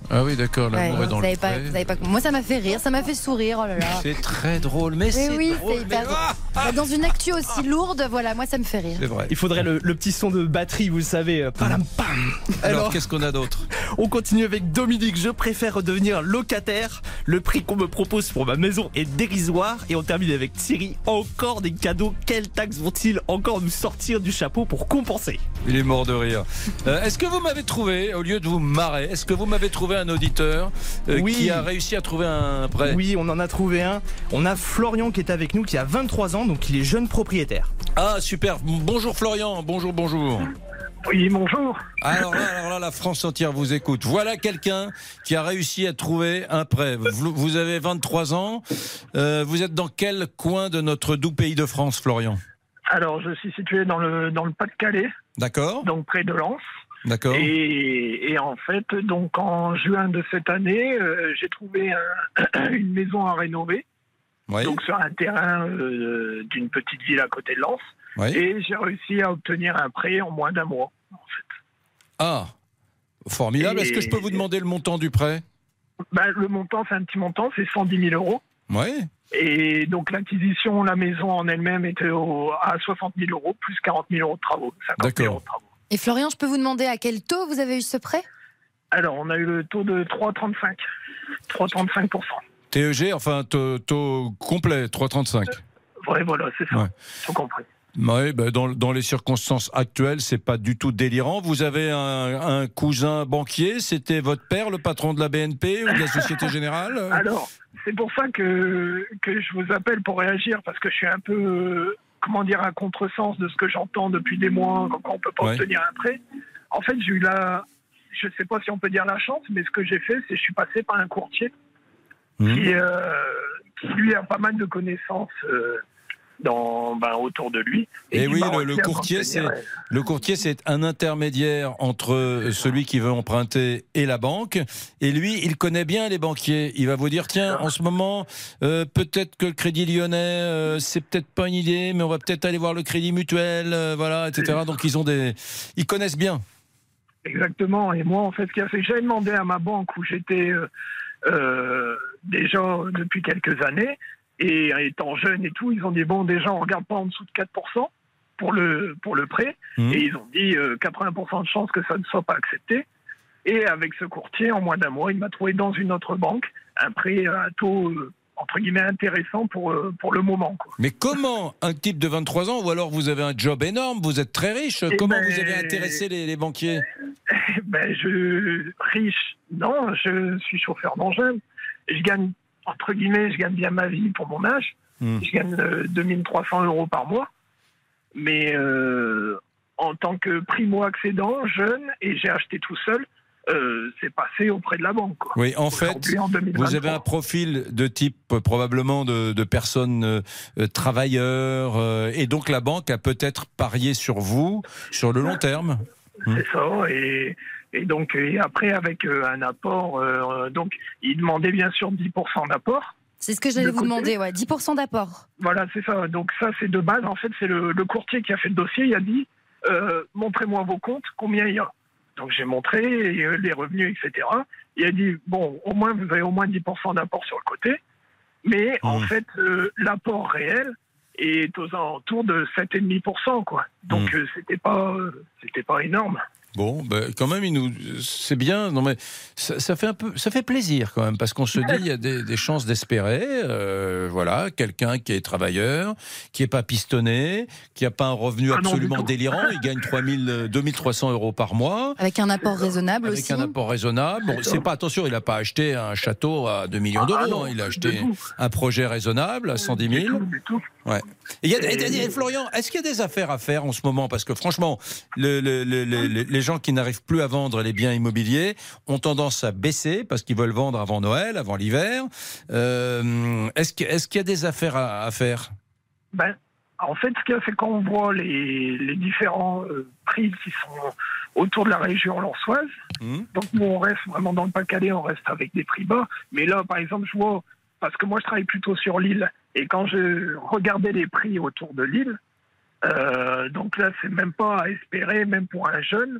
Ah oui, d'accord, l'amour Ouais, est dans vous le pas, vous pas. Moi, ça m'a fait rire, ça m'a fait sourire. Oh là là. C'est très drôle, mais, Mais c'est oui, drôle, c'est hyper mais- drôle. Bah, Dans une actu aussi lourde, voilà, moi ça me fait rire. C'est vrai. Il faudrait le, le petit son de batterie, vous savez. euh, palam, pam. Alors, qu'est-ce qu'on a d'autre On continue avec Dominique. Je préfère redevenir locataire. Le prix qu'on me propose pour ma maison est dérisoire. Et on termine avec Thierry. Encore des cadeaux. Quelles taxes vont-ils encore nous sortir du chapeau pour compenser? Il est mort de rire. Euh, est-ce que vous m'avez trouvé, au lieu de vous marrer, est-ce que vous m'avez trouvé un auditeur euh, Oui. qui a réussi à trouver un prêt Oui, on en a trouvé un. On a Florian qui est avec nous, qui a 23 ans, donc il est jeune propriétaire. Ah, super. Bonjour Florian, bonjour, bonjour. Oui, bonjour. Alors là, alors là, la France entière vous écoute. Voilà quelqu'un qui a réussi à trouver un prêt. Vous, vous avez 23 ans. Euh, vous êtes dans quel coin de notre doux pays de France, Florian? Alors, je suis situé dans le, dans le Pas-de-Calais, D'accord donc près de Lens. D'accord. Et, et en fait, donc en juin de cette année, euh, j'ai trouvé un- une maison à rénover. Oui. Donc sur un terrain euh, d'une petite ville à côté de Lens. Oui. Et j'ai réussi à obtenir un prêt en moins d'un mois. Ah, formidable. Et- Est-ce que je peux vous demander le montant du prêt? Ben, le montant, c'est un petit montant, c'est 110 000 euros. Oui. Et donc l'acquisition, la maison en elle-même était au- à 60 000 euros, plus 40 000 euros de travaux. 50 000 euros de travaux. Et Florian, je peux vous demander à quel taux vous avez eu ce prêt? Alors, on a eu le taux de 3,35. 3,35%. TEG, enfin taux, taux complet, 3,35. Ouais, voilà, c'est ça. Ouais. Tout compris. Oui, ben dans, dans les circonstances actuelles, c'est pas du tout délirant. Vous avez un, un cousin banquier, c'était votre père, le patron de la BNP ou de la Société Générale? Alors, c'est pour ça que, que je vous appelle pour réagir, parce que je suis un peu, euh, comment dire, à contresens de ce que j'entends depuis des mois, quand on peut pas Ouais. obtenir un prêt. En fait, j'ai eu la, je sais pas si on peut dire la chance, mais ce que j'ai fait, c'est que je suis passé par un courtier qui, euh, qui, lui, a pas mal de connaissances euh, dans, ben, autour de lui. Et, qui oui, le, courtier, c'est le courtier, c'est un intermédiaire entre celui qui veut emprunter et la banque. Et lui, il connaît bien les banquiers. Il va vous dire tiens, en ce moment, euh, peut-être que le Crédit Lyonnais, euh, c'est peut-être pas une idée, mais on va peut-être aller voir le Crédit Mutuel, euh, voilà, etc. Donc ils ont des, ils connaissent bien. Exactement. Et moi, en fait, ce qui a fait, j'ai demandé à ma banque où j'étais euh, euh, déjà depuis quelques années, et étant jeune et tout, ils ont dit bon, déjà, on regarde pas en dessous de 4% pour le pour le prêt, Mmh. et ils ont dit euh, 80% de chances que ça ne soit pas accepté. Et avec ce courtier, en moins d'un mois, il m'a trouvé dans une autre banque un prêt à un taux euh, entre guillemets intéressant pour euh, pour le moment. Quoi. Mais comment un type de 23 ans, ou alors vous avez un job énorme, vous êtes très riche, Eh comment ben, vous avez intéressé les, les banquiers? ben, je riche, non, je suis chauffeur d'engin. Je gagne entre guillemets, je gagne bien ma vie pour mon âge. Hmm. Je gagne euh, 2300 euros par mois. Mais euh, en tant que primo-accédant, jeune, et j'ai acheté tout seul, euh, c'est passé auprès de la banque. quoi. Oui, en fait, Aujourd'hui, en 2023. vous avez un profil de type euh, probablement de, de personnes euh, euh, travailleurs, euh, et donc la banque a peut-être parié sur vous sur le long terme. C'est ça. Et, et donc, et après, avec euh, un apport, euh, donc, il demandait bien sûr 10% d'apport. C'est ce que j'allais De vous côté. demander, ouais, 10% d'apport. Voilà, c'est ça. Donc, ça, c'est de base. En fait, c'est le, le courtier qui a fait le dossier. Il a dit euh, montrez-moi vos comptes, combien il y a. Donc, j'ai montré et, euh, les revenus, etc. Il a dit bon, au moins, vous avez au moins 10% d'apport sur le côté. Mais en fait, euh, l'apport réel est aux alentours de 7,5%, quoi. Donc, euh, c'était pas, euh, c'était pas énorme. Bon, ben, quand même, il nous, c'est bien. Non mais ça, ça fait un peu, ça fait plaisir quand même parce qu'on se dit il y a des, des chances d'espérer. euh, voilà, quelqu'un qui est travailleur, qui est pas pistonné, qui a pas un revenu Ah absolument tout. délirant. Il gagne 3000, euh, 2300 euros par mois. Avec un apport raisonnable Avec aussi. un apport raisonnable. Bon, c'est pas attention, il n'a pas acheté un château à 2 millions Ah, d'euros. non, hein. il a acheté tout. un projet raisonnable à 110 000. Ouais. Et y a- et- et- et Florian, est-ce qu'il y a des affaires à faire en ce moment? Parce que franchement, le- le- le- le- le- les gens qui n'arrivent plus à vendre les biens immobiliers ont tendance à baisser parce qu'ils veulent vendre avant Noël, avant l'hiver. Euh, est-ce que- est-ce qu'il y a des affaires à, à faire? Ben, en fait, ce qu'il y a, c'est quand on voit les, les différents euh, prix qui sont autour de la région lançoise, donc nous, on reste vraiment dans le Pas-de-Calais, on reste avec des prix bas. Mais là, par exemple, je vois, parce que moi, je travaille plutôt sur l'île, et quand je regardais les prix autour de l'île, euh, donc là, c'est même pas à espérer, même pour un jeune,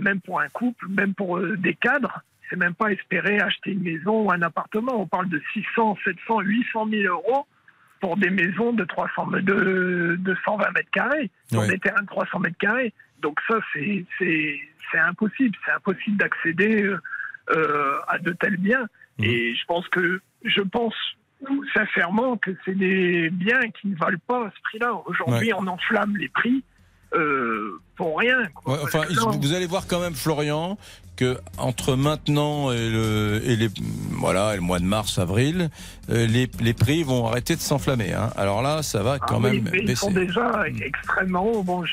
même pour un couple, même pour euh, des cadres, c'est même pas à espérer acheter une maison ou un appartement. On parle de 600, 700, 800 000 euros pour des maisons de 300, de, de 120 mètres carrés, sur Ouais. des terrains de 300 mètres carrés. Donc ça, c'est impossible. C'est impossible d'accéder euh, euh, à de tels biens. Et je pense que je pense sincèrement que c'est des biens qui ne valent pas ce prix-là. Aujourd'hui, Ouais. on enflamme les prix. Euh, pour rien. quoi. Ouais, enfin, vous allez voir quand même, Florian, que entre maintenant et le, et les, voilà, et le mois de mars, avril, euh, les, les prix vont arrêter de s'enflammer. hein. Alors là, ça va ah quand même mais ils sont baisser. déjà extrêmement. Bon.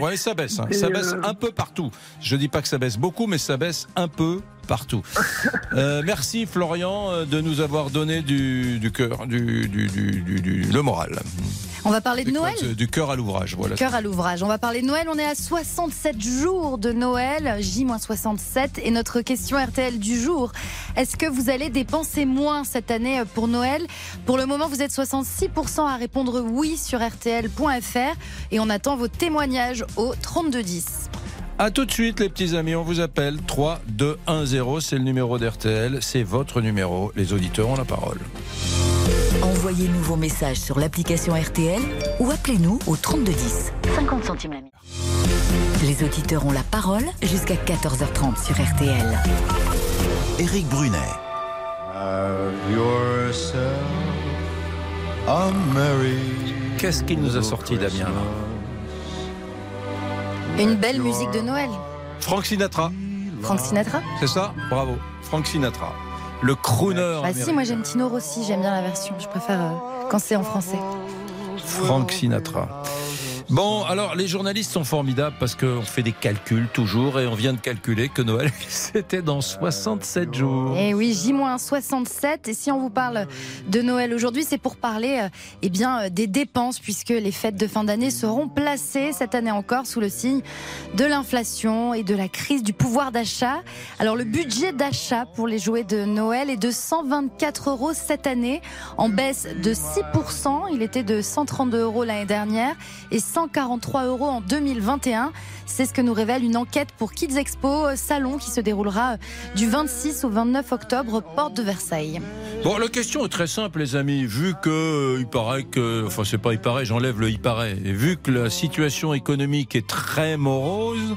Ouais, ça baisse. hein. Ça baisse euh, un peu partout. Je dis pas que ça baisse beaucoup, mais ça baisse un peu partout. Euh, merci Florian de nous avoir donné du, du cœur, du, du- du- le moral. On va parler de Noël. Du cœur à l'ouvrage, voilà. Cœur à l'ouvrage. On va parler de Noël. On est à 67 jours de Noël, J-67. Et notre question RTL du jour est-ce que vous allez dépenser moins cette année pour Noël? Pour le moment, vous êtes 66% à répondre oui sur RTL.fr. Et on attend vos témoignages au 3210. À tout de suite, les petits amis. On vous appelle 3 2 1 0. C'est le numéro d'RTL. C'est votre numéro. Les auditeurs ont la parole. Envoyez-nous vos messages sur l'application RTL ou appelez-nous au 3210. 50 centimes la minute. Les auditeurs ont la parole jusqu'à 14h30 sur RTL. Éric Brunet. Qu'est-ce qu'il nous a sorti, Damien là? Une belle musique de Noël. Frank Sinatra. Frank Sinatra C'est ça? Bravo. Frank Sinatra. Le crooner. Bah si, moi j'aime Tino Rossi, j'aime bien la version. Je préfère euh, quand c'est en français. Frank Sinatra. Bon, alors les journalistes sont formidables parce qu'on fait des calculs toujours et on vient de calculer que Noël c'était dans 67 jours. Eh oui, J-67. Et si on vous parle de Noël aujourd'hui, c'est pour parler euh, eh bien, euh, des dépenses, puisque les fêtes de fin d'année seront placées cette année encore sous le signe de l'inflation et de la crise du pouvoir d'achat. Alors, le budget d'achat pour les jouets de Noël est de 124 euros cette année, en baisse de 6%. Il était de 132 euros l'année dernière et 143 euros en 2021. C'est ce que nous révèle une enquête pour Kids Expo euh, Salon qui se déroulera euh, du 26 au 29 octobre, porte de Versailles. Bon, la question est très simple, les amis. Vu que euh, il paraît que, enfin, c'est pas il paraît, j'enlève le il paraît. Vu que la situation économique est très morose.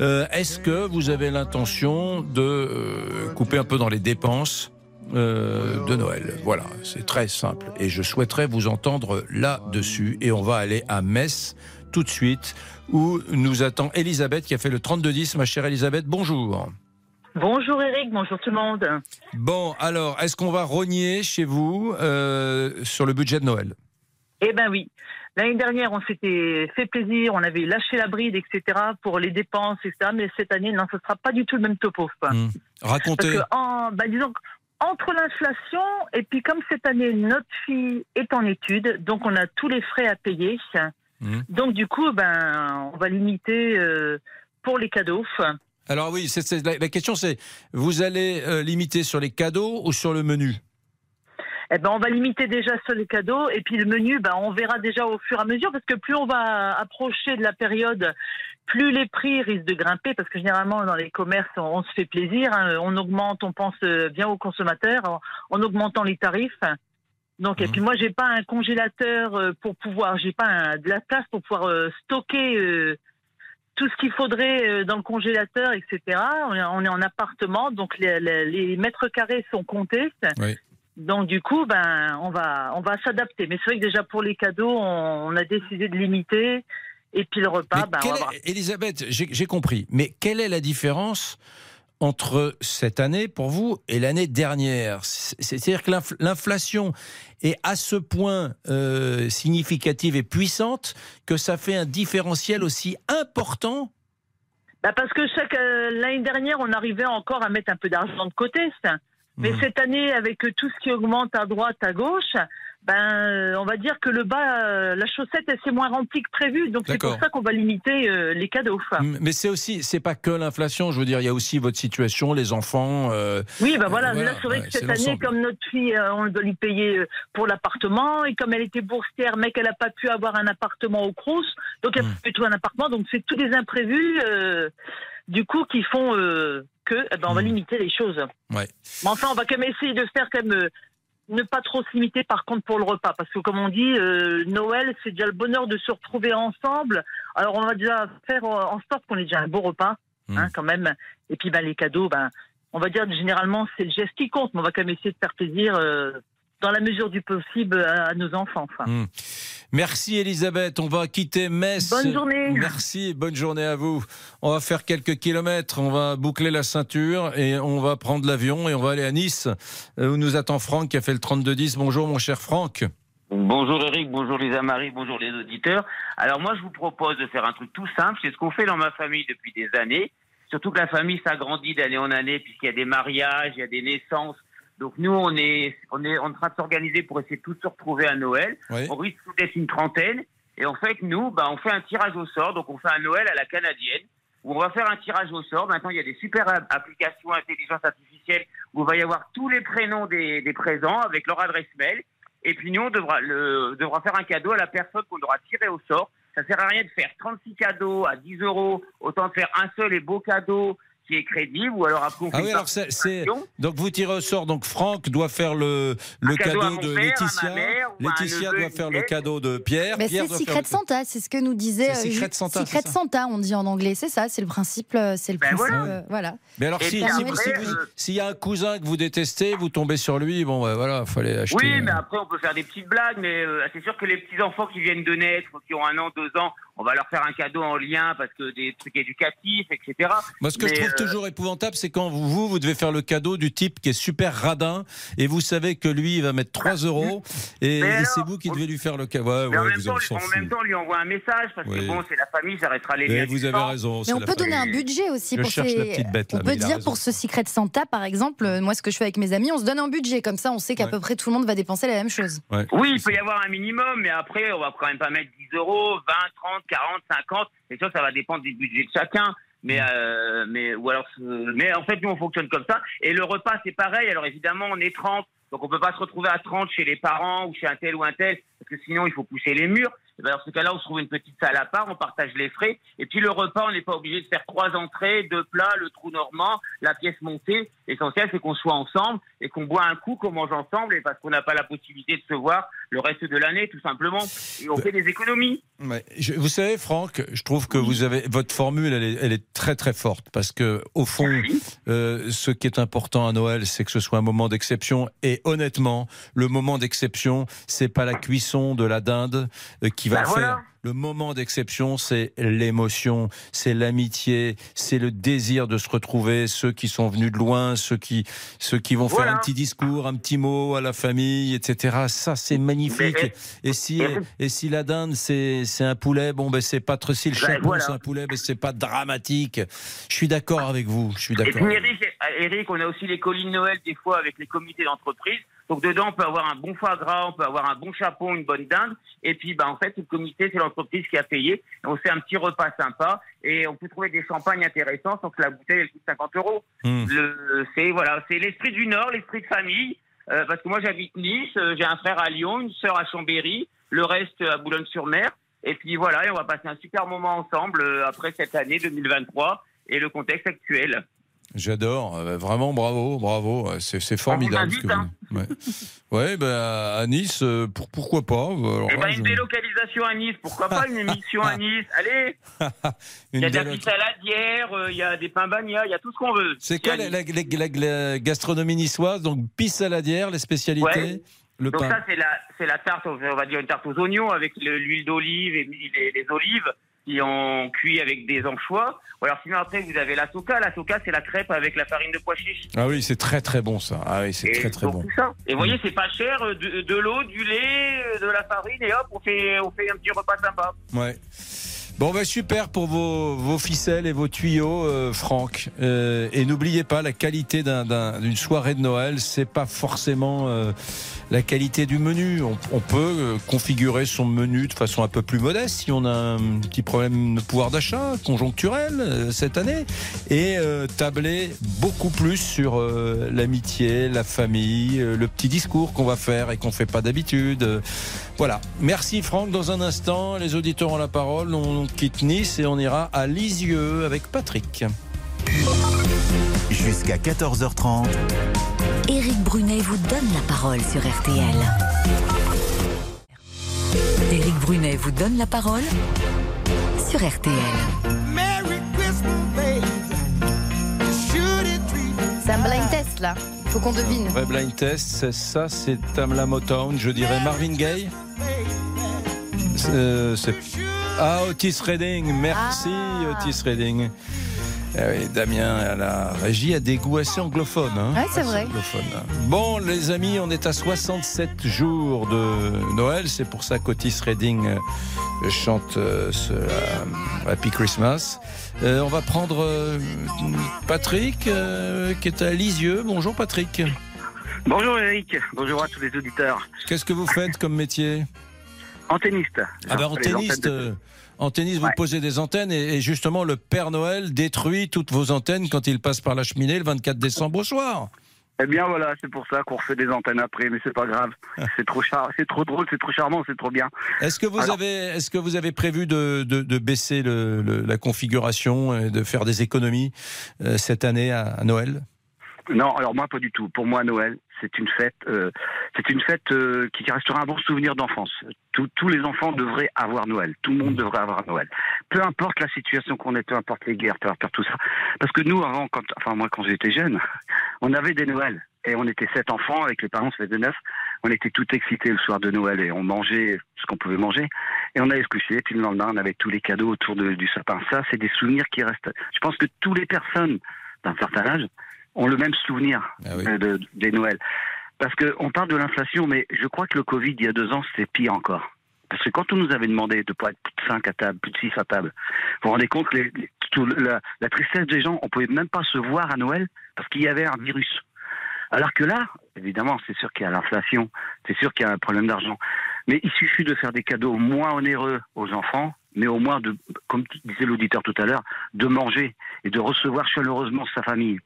Est-ce que vous avez l'intention de couper un peu dans les dépenses euh, de Noël Voilà, c'est très simple. Et je souhaiterais vous entendre là-dessus. Et on va aller à Metz tout de suite, où nous attend Elisabeth qui a fait le 3210. Ma chère Elisabeth, bonjour. Bonjour Eric, bonjour tout le monde. Bon, alors, est-ce qu'on va rogner chez vous euh, sur le budget de Noël? Eh ben oui. L'année dernière, on s'était fait plaisir, on avait lâché la bride, etc. pour les dépenses, etc. Mais cette année, non, ce sera pas du tout le même topo. Hmm. Racontez. Parce que, en, bah, disons, entre l'inflation et puis comme cette année, notre fille est en études, donc on a tous les frais à payer. Hmm. Donc du coup, ben, on va limiter euh, pour les cadeaux. Alors oui, la question c'est, vous allez euh, limiter sur les cadeaux ou sur le menu? Eh ben, on va limiter déjà sur les cadeaux et puis le menu, ben, on verra déjà au fur et à mesure parce que plus on va approcher de la période, plus les prix risquent de grimper parce que généralement dans les commerces, on, on se fait plaisir, hein. on augmente, on pense euh, bien aux consommateurs en, en augmentant les tarifs. Donc et puis moi j'ai pas un congélateur euh, pour pouvoir, j'ai pas un- de la place pour pouvoir euh, stocker euh, tout ce qu'il faudrait dans le congélateur, etc. On est, on est en appartement, donc les, les- les mètres carrés sont comptés. Oui. Donc du coup, ben, on va, on va s'adapter. Mais c'est vrai que déjà pour les cadeaux, on, on a décidé de limiter. Et puis le repas, ben, on va est-. Elisabeth, j'ai, compris, mais quelle est la différence entre cette année pour vous et l'année dernière? C'est- C'est-à-dire que l'inf- l'inflation est à ce point euh, significative et puissante que ça fait un différentiel aussi important? Ben, parce que chaque euh, l'année dernière, on arrivait encore à mettre un peu d'argent de côté. ça. Mais Mhm. cette année, avec tout ce qui augmente à droite, à gauche, ben, euh, on va dire que le bas, euh, la chaussette, elle s'est moins remplie que prévu. Donc c'est pour ça qu'on va limiter euh, les cadeaux. Mais c'est aussi, c'est pas que l'inflation. Je veux dire, il y a aussi votre situation, les enfants. euh, Oui, ben voilà, euh, mais là c'est vrai ouais, que cette année, comme notre fille, on doit lui payer pour l'appartement, et comme elle était boursière, mais qu'elle n'a pas pu avoir un appartement au Crous, donc elle pas pu trouver un appartement, donc c'est tous des imprévus, du coup, qui font que, eh ben, on va Hmm. limiter les choses. Ouais. Mais enfin, on va quand même essayer de faire euh, ne pas trop se limiter par contre pour le repas. Parce que comme on dit euh, Noël c'est déjà le bonheur de se retrouver ensemble. Alors on va déjà faire euh, en sorte qu'on ait déjà un beau repas hein, quand même. Et puis ben, les cadeaux ben on va dire généralement c'est le geste qui compte. Mais on va quand même essayer de faire plaisir euh, dans la mesure du possible à, à nos enfants enfin. Hmm. Merci Elisabeth, on va quitter Metz. Bonne journée. Merci, bonne journée à vous. On va faire quelques kilomètres, on va boucler la ceinture et on va prendre l'avion et on va aller à Nice euh, où nous attend Franck qui a fait le 32-10. Bonjour mon cher Franck. Bonjour Eric, bonjour Lisa Marie, bonjour les auditeurs. Alors moi je vous propose de faire un truc tout simple, c'est ce qu'on fait dans ma famille depuis des années. Surtout que la famille s'agrandit d'année en année puisqu'il y a des mariages, il y a des naissances. Donc nous on est on est en train de s'organiser pour essayer de tous se retrouver à Noël. Oui. On risque d'être une trentaine et en fait nous bah on fait un tirage au sort. Donc on fait un Noël à la canadienne où on va faire un tirage au sort. Maintenant il y a des super applications intelligence artificielle où il va y avoir tous les prénoms des, des présents avec leur adresse mail. Et puis nous, on devra, le, devra faire un cadeau à la personne qu'on aura tiré au sort. Ça sert à rien de faire 36 cadeaux à 10 euros. Autant de faire un seul et beau cadeau qui est crédible. Ou alors après, on fait Ah oui, alors c'est, c'est- participation. donc vous tirez au sort. Donc Franck doit faire le, le cadeau de père, Laetitia. mère, Laetitia doit faire le cadeau de Pierre. Mais Pierre c'est doit Secret faire Santa, c'est ce que nous disait. C'est euh, Secret Santa, Secret Santa, on dit en anglais, c'est ça, c'est le principe. euh, C'est le Ben principe. voilà. euh, voilà. Mais alors, Et si- si- après, si- euh, s'il y a un cousin que vous détestez, vous tombez sur lui, bon, ouais, voilà, fallait acheter. Oui, mais après, on peut faire des petites blagues. Mais euh, c'est sûr que les petits enfants qui viennent de naître, qui ont un an, deux ans, on va leur faire un cadeau en lien parce que des trucs éducatifs, etc. Moi, ce que je trouve euh, toujours épouvantable, c'est quand vous, vous, vous devez faire le cadeau du type qui est super radin et vous savez que lui, il va mettre 3 euros et, c'est vous qui devez lui faire le cadeau. Ouais, en, même vous temps, en fout. même temps, on lui envoie un message parce Oui. que bon, c'est la famille, ça restera les Mais liens vous avez sang. raison. Mais on peut donner un budget aussi Je pour cherche ces... la petite bête, là, On peut dire pour ce Secret Santa, par exemple, euh, moi ce que je fais avec mes amis, on se donne un budget comme ça, on sait qu'à Ouais. peu près tout le monde va dépenser la même chose. Ouais. Oui, il peut y avoir un minimum, mais après, on va quand même pas mettre 10 euros, 20, 30, 40, 50. C'est sûr ça va dépendre du budget de chacun. Mais, euh, mais, ou alors, euh, mais en fait, nous, on fonctionne comme ça. Et le repas, c'est pareil. Alors, évidemment, on est 30. Donc, on peut pas se retrouver à 30 chez les parents ou chez un tel ou un tel. Parce que sinon, il faut pousser les murs. Et ben, dans ce cas-là, on se trouve une petite salle à part, on partage les frais. Et puis, le repas, on n'est pas obligé de faire trois entrées, deux plats, le trou normand, la pièce montée. L'essentiel, c'est qu'on soit ensemble et qu'on boit un coup, qu'on mange ensemble. Et parce qu'on n'a pas la possibilité de se voir le reste de l'année, tout simplement. Et on fait des économies. Ouais. Je- vous savez, Franck, je trouve que vous avez votre formule, elle est, elle est très très forte parce que au fond, euh, ce qui est important à Noël, c'est que ce soit un moment d'exception. Et honnêtement, le moment d'exception, c'est pas la cuisson de la dinde euh, qui va le voilà. Le moment d'exception, c'est l'émotion, c'est l'amitié, c'est le désir de se retrouver. Ceux qui sont venus de loin, ceux qui, ceux qui vont faire un petit discours, un petit mot à la famille, etc. Ça, c'est magnifique. Mais- Et si, et- et si la dinde, c'est c'est un poulet, bon, ben c'est pas trop. Si le Ben, voilà. c'est un poulet, ben c'est pas dramatique. Je suis d'accord avec vous. Je suis Et d'accord. Eric, on a aussi les colis de Noël des fois avec les comités d'entreprise. Donc dedans, on peut avoir un bon foie gras, on peut avoir un bon chapon, une bonne dinde. Et puis, bah, en fait, le comité, c'est l'entreprise qui a payé. On fait un petit repas sympa et on peut trouver des champagnes intéressants sans que la bouteille elle coûte 50 euros. Le- C'est voilà, c'est l'esprit du Nord, l'esprit de famille. Euh, parce que moi, j'habite Nice, euh, j'ai un frère à Lyon, une sœur à Chambéry, le reste à Boulogne-sur-Mer. Et puis voilà, et on va passer un super moment ensemble euh, après cette année 2023 et le contexte actuel. J'adore. Euh, Vraiment, bravo, bravo. Euh, C'est c'est formidable. ce que vous- Ouais, ouais ben, à Nice, euh, pour- pourquoi pas alors Eh là, ben, je- une délocalisation à Nice, pourquoi pas une émission à Nice Allez Il y a de la euh, il y a des pains bagnats, il y a tout ce qu'on veut. C'est quoi la, la- la- la- la gastronomie niçoise? Donc, pisse saladière, les spécialités, Ouais. le Donc pain. ça, c'est la, tarte, on va dire une tarte aux oignons avec le- l'huile d'olive et les, les olives qui ont cuit avec des anchois. Ou alors sinon après, vous avez la soca. La soca, c'est la crêpe avec la farine de pois chiche. Ah oui, c'est très très bon ça. Ah oui, c'est très très bon. tout ça. Et vous voyez, c'est pas cher, euh, de, de l'eau, du lait, euh, de la farine, et hop, on fait, on fait un petit repas sympa. Ouais. Bon, bah super pour vos, vos ficelles et vos tuyaux, euh, Franck. Euh, et n'oubliez pas, la qualité d'un- d'un- d'une soirée de Noël, c'est pas forcément euh, la qualité du menu. On, peut euh, configurer son menu de façon un peu plus modeste si on a un petit problème de pouvoir d'achat conjoncturel euh, cette année, et euh, tabler beaucoup plus sur l'amitié, la famille, le petit discours qu'on va faire et qu'on fait pas d'habitude. Voilà. Merci Franck. Dans un instant, les auditeurs ont la parole. On quitte Nice et on ira à Lisieux avec Patrick. Jusqu'à 14h30. Éric Brunet vous donne la parole sur RTL. Éric Brunet vous donne la parole sur RTL. C'est un blind test là. Faut qu'on devine. Vrai blind test, c'est ça, c'est Tamla Motown, je dirais Marvin Gaye. Euh, c'est- ah, Otis Redding. Merci, Otis Redding. Ah oui, Damien à la régie a des goûts assez anglophones. hein. Ouais, c'est vrai. anglophones. Bon, les amis, on est à 67 jours de Noël. C'est pour ça qu'Otis Redding euh, chante euh, ce euh, Happy Christmas. Euh, on va prendre euh, Patrick, euh, qui est à Lisieux. Bonjour Patrick. Bonjour Eric, bonjour à tous les auditeurs. Qu'est-ce que vous faites comme métier? Antenniste. Ah ben, Les antenniste, de- euh, antenniste, vous Ouais. posez des antennes et, et justement le Père Noël détruit toutes vos antennes quand il passe par la cheminée le 24 décembre au soir. Eh bien voilà, c'est pour ça qu'on refait des antennes après, mais c'est pas grave. C'est trop char... c'est trop drôle, c'est trop charmant, c'est trop bien. Est-ce que vous Alors- avez, est-ce que vous avez prévu de, de- de baisser le- le- la configuration et de faire des économies euh, cette année à, à Noël? Non, alors moi pas du tout. Pour moi Noël, c'est une fête, euh, c'est une fête euh, qui restera un bon souvenir d'enfance. Tous- les enfants devraient avoir Noël. Tout le monde devrait avoir Noël. Peu importe la situation qu'on est, peu importe les guerres, peu importe tout ça. Parce que nous avant, quand, enfin moi quand j'étais jeune, on avait des Noëls et on était sept enfants avec les parents, ça faisait neuf. On était tout excités le soir de Noël et on mangeait ce qu'on pouvait manger et on allait se coucher. Puis le lendemain, on avait tous les cadeaux autour de- du sapin. Ça, c'est des souvenirs qui restent. Je pense que toutes les personnes d'un certain âge ont le même souvenir euh, de- des Noëls. Parce qu'on parle de l'inflation, mais je crois que le Covid, il y a deux ans, c'était pire encore. Parce que quand on nous avait demandé de pas être plus de 5 à table, plus de 6 à table, vous vous rendez compte que les- les- tout le- la, la tristesse des gens, on pouvait même pas se voir à Noël parce qu'il y avait un virus. Alors que là, évidemment, c'est sûr qu'il y a l'inflation, c'est sûr qu'il y a un problème d'argent. Mais il suffit de faire des cadeaux moins onéreux aux enfants, mais au moins, de, comme disait l'auditeur tout à l'heure, de manger et de recevoir chaleureusement sa famille.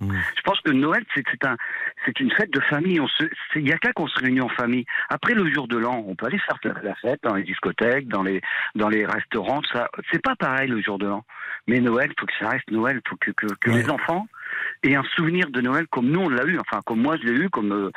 Je pense que Noël, c'est c'est un, c'est une fête de famille. Il n'y a qu'à qu'on se réunit en famille. Après le jour de l'an, on peut aller faire la, la fête dans les discothèques, dans les, dans les restaurants. Ça, c'est pas pareil le jour de l'an. Mais Noël, faut que ça reste Noël. Faut que, que, que les enfants aient un souvenir de Noël comme nous on l'a eu. Enfin, comme moi je l'ai eu, comme euh,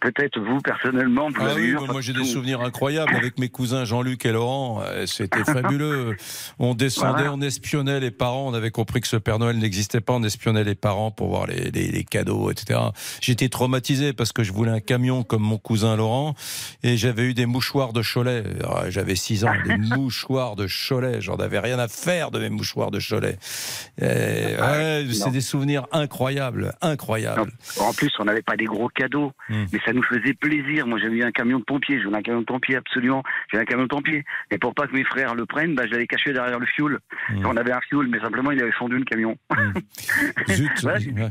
peut-être vous personnellement vous Ah oui, eu. moi, j'ai des souvenirs incroyables avec mes cousins Jean-Luc et Laurent. Euh, C'était fabuleux. On descendait, Voilà. on espionnait les parents. On avait compris que ce Père Noël n'existait pas. On espionnait les parents pour voir les, les- les cadeaux, etc. J'étais traumatisé parce que je voulais un camion comme mon cousin Laurent et j'avais eu des mouchoirs de Cholet. Ah, J'avais 6 ans, des mouchoirs de Cholet. J'en avais rien à faire de mes mouchoirs de Cholet. Et, ouais, c'est des souvenirs incroyables, incroyables. En plus, on n'avait pas des gros cadeaux, Hmm. mais ça nous faisait plaisir. Moi, j'avais eu un camion de pompier. Je voulais un camion de pompier, absolument. J'avais un camion de pompier. Et pour pas que mes frères le prennent, bah, je l'avais caché derrière le fioul. Hmm. On avait un fioul, mais simplement, il avait fondu le camion. Zut, Voilà, j'ai ouais.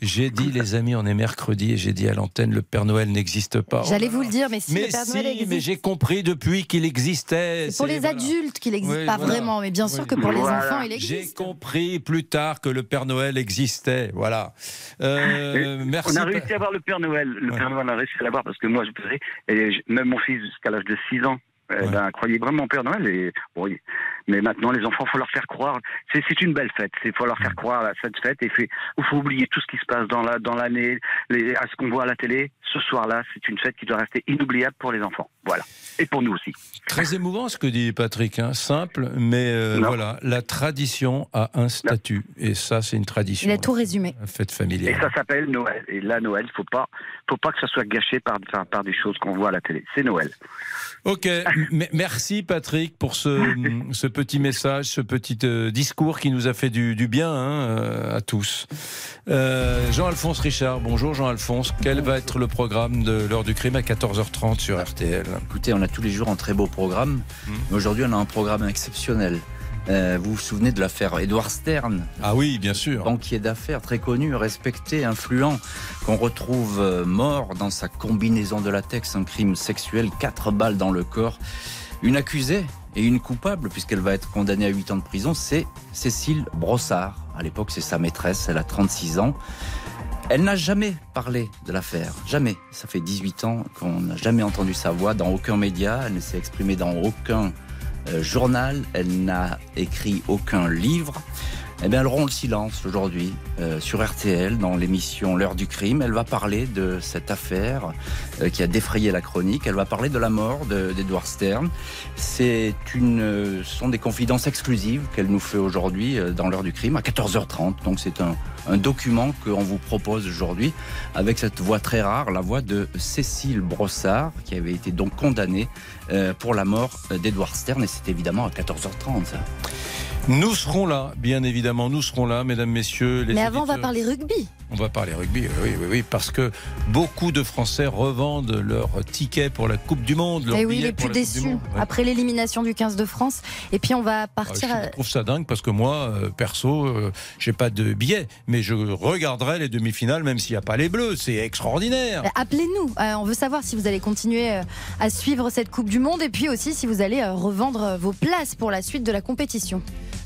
J'ai dit, les amis, on est mercredi et j'ai dit à l'antenne, le Père Noël n'existe pas. J'allais vous le dire, mais si mais le Père Noël si, existe, mais j'ai compris depuis qu'il existait. c'est pour les voilà. adultes qu'il n'existe Oui, pas voilà. vraiment, mais bien sûr Oui. que pour les enfants, il J'ai existe. compris plus tard que le Père Noël existait. Voilà. Euh, merci. On a réussi à avoir le Père Noël. Le Père Noël, a réussi à l'avoir parce que moi, je faisais, et je- même mon fils, jusqu'à l'âge de 6 ans, eh ben, croyait vraiment au Père Noël. Et, bon, mais maintenant, les enfants, faut leur faire croire. C'est c'est une belle fête. Il faut leur faire croire à cette fête. Et fait- il faut oublier tout ce qui se passe dans la dans l'année, les- à ce qu'on voit à la télé. Ce soir-là, c'est une fête qui doit rester inoubliable pour les enfants. Voilà. Et pour nous aussi. Très émouvant ce que dit Patrick. hein. Simple, mais euh, voilà. La tradition a un statut. Et ça, c'est une tradition. Il a tout résumé. La fête Et familiale. ça s'appelle Noël. Et là, Noël, faut pas, faut pas que ça soit gâché par, des choses qu'on voit à la télé. C'est Noël. Ok, M- merci Patrick pour ce, ce petit message, ce petit euh, discours qui nous a fait du, du bien hein, euh, à tous. Euh, Jean-Alphonse Richard, bonjour Jean-Alphonse. Quel va être le programme de l'heure du crime à 14h30 sur RTL Écoutez, on a tous les jours un très beau programme. Mais aujourd'hui, on a un programme exceptionnel. Euh, vous vous souvenez de l'affaire Edward Stern Ah oui, bien sûr. Banquier d'affaires très connu, respecté, influent, qu'on retrouve euh, mort dans sa combinaison de latex, un crime sexuel, quatre balles dans le corps. Une accusée et une coupable, puisqu'elle va être condamnée à 8 ans de prison, c'est Cécile Brossard. À l'époque, c'est sa maîtresse, elle a 36 ans. Elle n'a jamais parlé de l'affaire, jamais. Ça fait 18 ans qu'on n'a jamais entendu sa voix dans aucun média, elle ne s'est exprimée dans aucun euh, journal, elle n'a écrit aucun livre. Eh bien, elle rompt le silence aujourd'hui euh, sur RTL dans l'émission L'heure du crime. Elle va parler de cette affaire euh, qui a défrayé la chronique. Elle va parler de la mort d'Edward Stern. C'est une, euh, ce sont des confidences exclusives qu'elle nous fait aujourd'hui euh, dans L'heure du crime à 14h30. Donc c'est un, un document qu'on vous propose aujourd'hui avec cette voix très rare, la voix de Cécile Brossard, qui avait été donc condamnée euh, pour la mort d'Edward Stern. Et c'est évidemment à 14h30. Nous serons là, bien évidemment, nous serons là, mesdames, messieurs. Les Mais avant, on va parler rugby. On va parler rugby, oui, oui, oui, parce que beaucoup de Français revendent leur ticket pour la Coupe du Monde. leur Et Eh oui, les plus déçus Monde. Ouais. après l'élimination du 15 de France. Et puis on va Ah, partir. à- Je trouve ça dingue parce que moi, euh, perso, euh, j'ai pas de billet, mais je regarderai les demi-finales même s'il n'y a pas les Bleus. C'est extraordinaire. Euh, Appelez-nous. Euh, on veut savoir si vous allez continuer euh, à suivre cette Coupe du Monde et puis aussi si vous allez euh, revendre euh, vos places pour la suite de la compétition.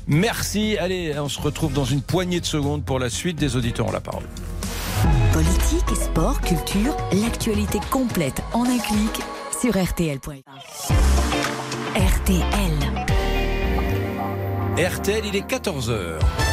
Merci. Allez, on se retrouve dans une poignée de secondes pour la suite des auditeurs ont la parole. Politique, sport, culture, l'actualité complète en un clic sur rtl.fr. RTL. RTL, il est 14h.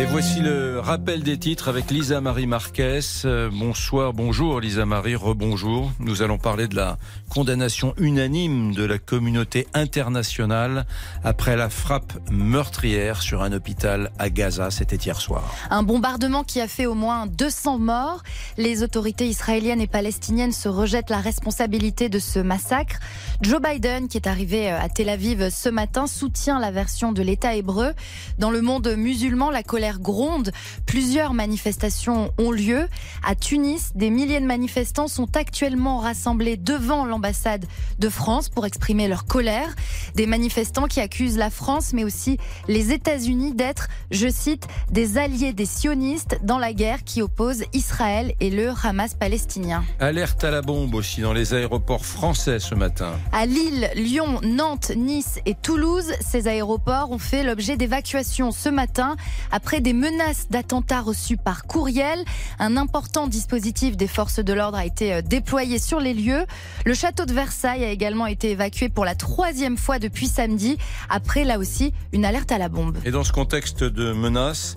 Et voici le rappel des titres avec Lisa Marie Marquez. Euh, bonsoir, bonjour Lisa Marie, rebonjour. Nous allons parler de la condamnation unanime de la communauté internationale après la frappe meurtrière sur un hôpital à Gaza. C'était hier soir. Un bombardement qui a fait au moins 200 morts. Les autorités israéliennes et palestiniennes se rejettent la responsabilité de ce massacre. Joe Biden, qui est arrivé euh, à Tel Aviv ce matin, soutient la version de l'État hébreu. Dans le monde musulman, la colère gronde. Plusieurs manifestations ont lieu. À Tunis, des milliers de manifestants sont actuellement rassemblés devant l'ambassade de France pour exprimer leur colère. Des manifestants qui accusent la France, mais aussi les États-Unis d'être, je cite, des alliés des sionistes dans la guerre qui oppose Israël et le Hamas palestinien. Alerte à la bombe aussi dans les aéroports français ce matin. À Lille, Lyon, Nantes, Nice et Toulouse, ces aéroports ont fait l'objet d'évacuations ce matin après des menaces d'attentats reçues par courriel. Un important dispositif des forces de l'ordre a été euh, déployé sur les lieux. Le château de Versailles a également été évacué pour la troisième fois depuis samedi, après là aussi une alerte à la bombe. Et dans ce contexte de menace,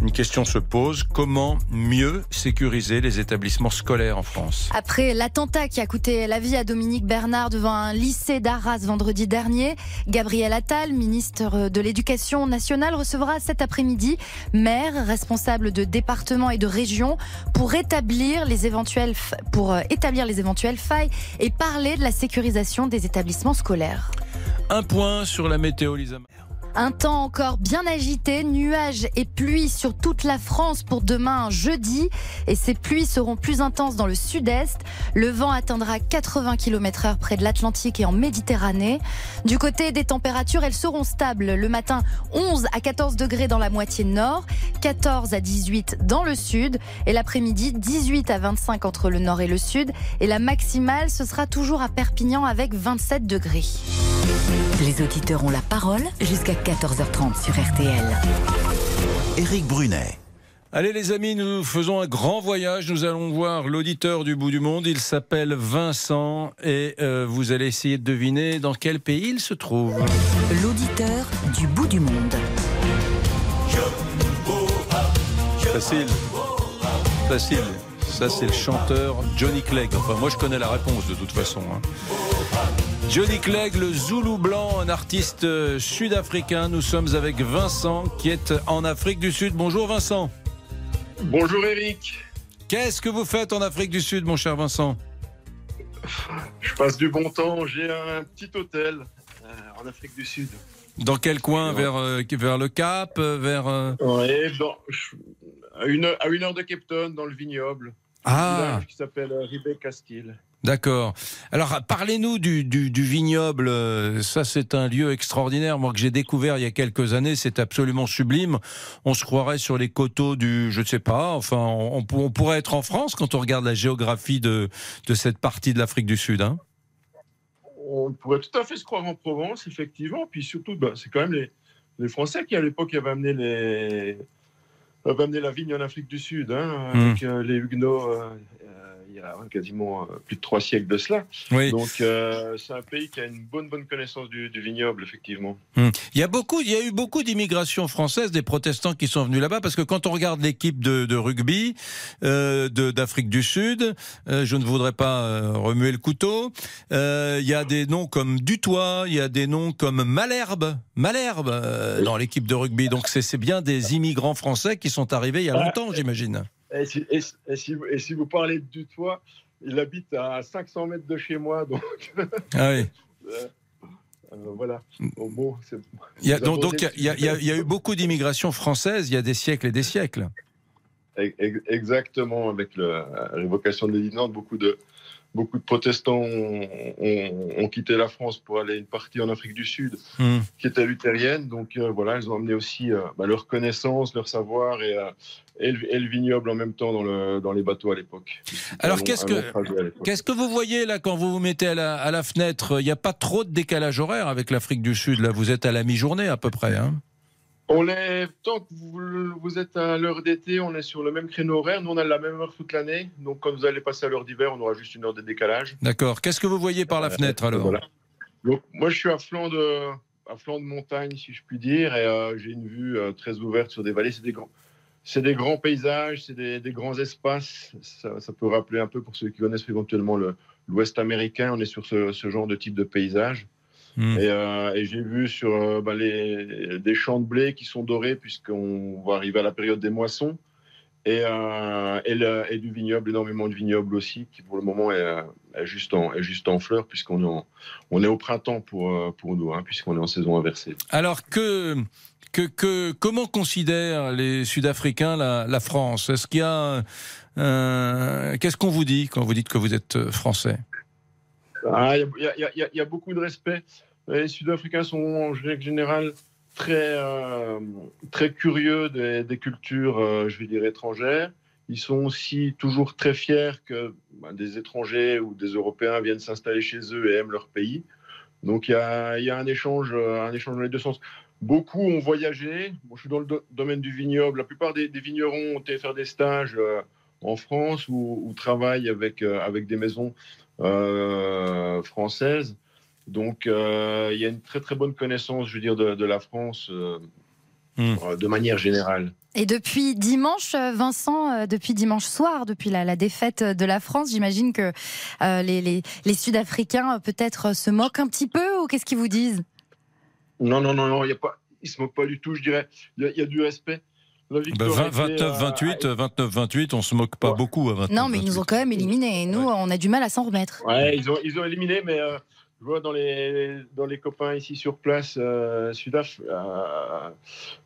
une question se pose comment mieux sécuriser les établissements scolaires en France? Après l'attentat qui a coûté la vie à Dominique Bernard devant un lycée d'Arras vendredi dernier, Gabriel Attal, ministre de l'Éducation nationale, recevra cet après-midi maires, responsables de départements et de régions pour établir les éventuelles fa- pour euh, établir les éventuelles failles et parler de la sécurisation des établissements scolaires. Un point sur la météo, Lisa. Un temps encore bien agité, nuages et pluie sur toute la France pour demain jeudi. Et ces pluies seront plus intenses dans le sud-est. Le vent atteindra 80 km heure près de l'Atlantique et en Méditerranée. Du côté des températures, elles seront stables. Le matin, 11 à 14 degrés dans la moitié nord, 14 à 18 dans le sud. Et l'après-midi, 18 à 25 entre le nord et le sud. Et la maximale, ce sera toujours à Perpignan avec 27 degrés. Les auditeurs ont la parole jusqu'à 14h30 sur RTL. Éric Brunet. Allez les amis, nous faisons un grand voyage. Nous allons voir l'auditeur du bout du monde. Il s'appelle Vincent et euh, vous allez essayer de deviner dans quel pays il se trouve. L'auditeur du bout du monde. Facile. Facile. Ça, c'est le chanteur Johnny Clegg. Enfin, moi, je connais la réponse de toute façon. hein. Johnny Clegg, le Zoulou blanc, un artiste euh, sud-africain. Nous sommes avec Vincent qui est en Afrique du Sud. Bonjour Vincent. Bonjour Eric. Qu'est-ce que vous faites en Afrique du Sud, mon cher Vincent? Je passe du bon temps. J'ai un petit hôtel euh, en Afrique du Sud. Dans quel coin? Vers, euh, vers le Cap vers, Ouais, dans- à, une, heure- à une heure de Cape Town, dans le vignoble. Ah. Un village qui s'appelle Ribé Castille. D'accord. Alors, parlez-nous du, du, du vignoble. Ça, c'est un lieu extraordinaire. Moi, que j'ai découvert il y a quelques années, c'est absolument sublime. On se croirait sur les coteaux du, je ne sais pas. Enfin, on, on pour- on pourrait être en France quand on regarde la géographie de, de cette partie de l'Afrique du Sud. Hein On pourrait tout à fait se croire en Provence, effectivement. Puis surtout, bah, c'est quand même les, les Français qui, à l'époque, avaient amené, les, avaient amené la vigne en Afrique du Sud, hein, avec euh, les Huguenots euh, euh, il y a quasiment euh, plus de trois siècles de cela. Oui. Donc euh, c'est un pays qui a une bonne bonne connaissance du, du vignoble, effectivement. Hum. Il y a beaucoup, il y a eu beaucoup d'immigration française, des protestants qui sont venus là-bas, parce que quand on regarde l'équipe de, de rugby euh, d'Afrique du Sud, euh, je ne voudrais pas euh, remuer le couteau. euh, il y a des noms comme Dutoit, il y a des noms comme Malherbe, Malherbe euh, dans l'équipe de rugby. Donc c'est bien des immigrants français qui sont arrivés il y a longtemps, j'imagine. Et si, et si- et si vous, et si vous parlez du toit, il habite à 500 mètres de chez moi, donc. Ah oui. Euh, euh, voilà. Bon, bon, c'est- Il y a, donc il y a, il y a- il y a eu beaucoup d'immigration française il y a des siècles et des siècles. Ex- Exactement, avec le- la révocation de l'édit de Nantes, beaucoup de, beaucoup de protestants ont, ont- ont quitté la France pour aller une partie en Afrique du Sud, Hum. qui était luthérienne. Donc euh, voilà, ils ont amené aussi euh, bah, leur connaissance, leur savoir et, euh, et, le, et le vignoble en même temps dans, le, dans les bateaux à l'époque. Alors qu'est-ce que qu'est-ce vous voyez là quand vous vous mettez à la, à la fenêtre? Il n'y a pas trop de décalage horaire avec l'Afrique du Sud. Là, vous êtes à la mi-journée à peu près. Hein? On est, tant que vous, vous êtes à l'heure d'été, on est sur le même créneau horaire. Nous, on a la même heure toute l'année. Donc, quand vous allez passer à l'heure d'hiver, on aura juste une heure de décalage. D'accord. Qu'est-ce que vous voyez par la fenêtre alors Euh, Voilà. Donc, moi, je suis à flanc de, à flanc de montagne, si je puis dire, et euh, j'ai une vue euh, très ouverte sur des vallées. C'est des grands, c'est des grands paysages, c'est des, des grands espaces. Ça, ça peut rappeler un peu pour ceux qui connaissent éventuellement le- l'Ouest américain. On est sur ce, ce genre de type de paysage. Et, euh, et j'ai vu sur euh, bah, les, des champs de blé qui sont dorés, puisqu'on va arriver à la période des moissons. Et, euh, et, le- et du vignoble, énormément de vignoble aussi, qui pour le moment est, est juste, en, est juste en fleurs, puisqu'on est, en- on est au printemps pour, pour nous, hein, puisqu'on est en saison inversée. Alors que, que, que comment considèrent les Sud-Africains la, la France? Est-ce qu'il y a euh, qu'est-ce qu'on vous dit quand vous dites que vous êtes euh, Il y, a- beaucoup de respect. Les Sud-Africains sont en règle générale très, euh, très curieux des, cultures, euh, je vais dire, étrangères. Ils sont aussi toujours très fiers que bah, des étrangers ou des Européens viennent s'installer chez eux et aiment leur pays. Donc il y a, un, échange, euh, un échange dans les deux sens. Beaucoup ont voyagé. Je suis dans le do- domaine du vignoble. La plupart des, vignerons ont été faire des stages en France ou, travaillent avec, avec des maisons euh, françaises. Donc euh, il y a une très très bonne connaissance, je veux dire, de, de la France euh, euh, de manière générale. Et depuis dimanche, Vincent, depuis dimanche soir, depuis la, la défaite de la France, j'imagine que euh, les, les- les Sud-Africains peut-être se moquent un petit peu ou qu'est-ce qu'ils vous disent? Non, non, non, non, il y a pas, ils se moquent pas du tout, je dirais. Il y a, il y a du respect. La Ben, victoire 20, a été, euh, 29-28, 29-28, on se moque pas beaucoup à 29. Non, mais ils nous ont quand même éliminés. Et nous, on a du mal à s'en remettre. Ouais, ils ont, ils ont éliminé, mais euh, je vois dans les, dans les copains ici sur place, euh, Sudaf, euh,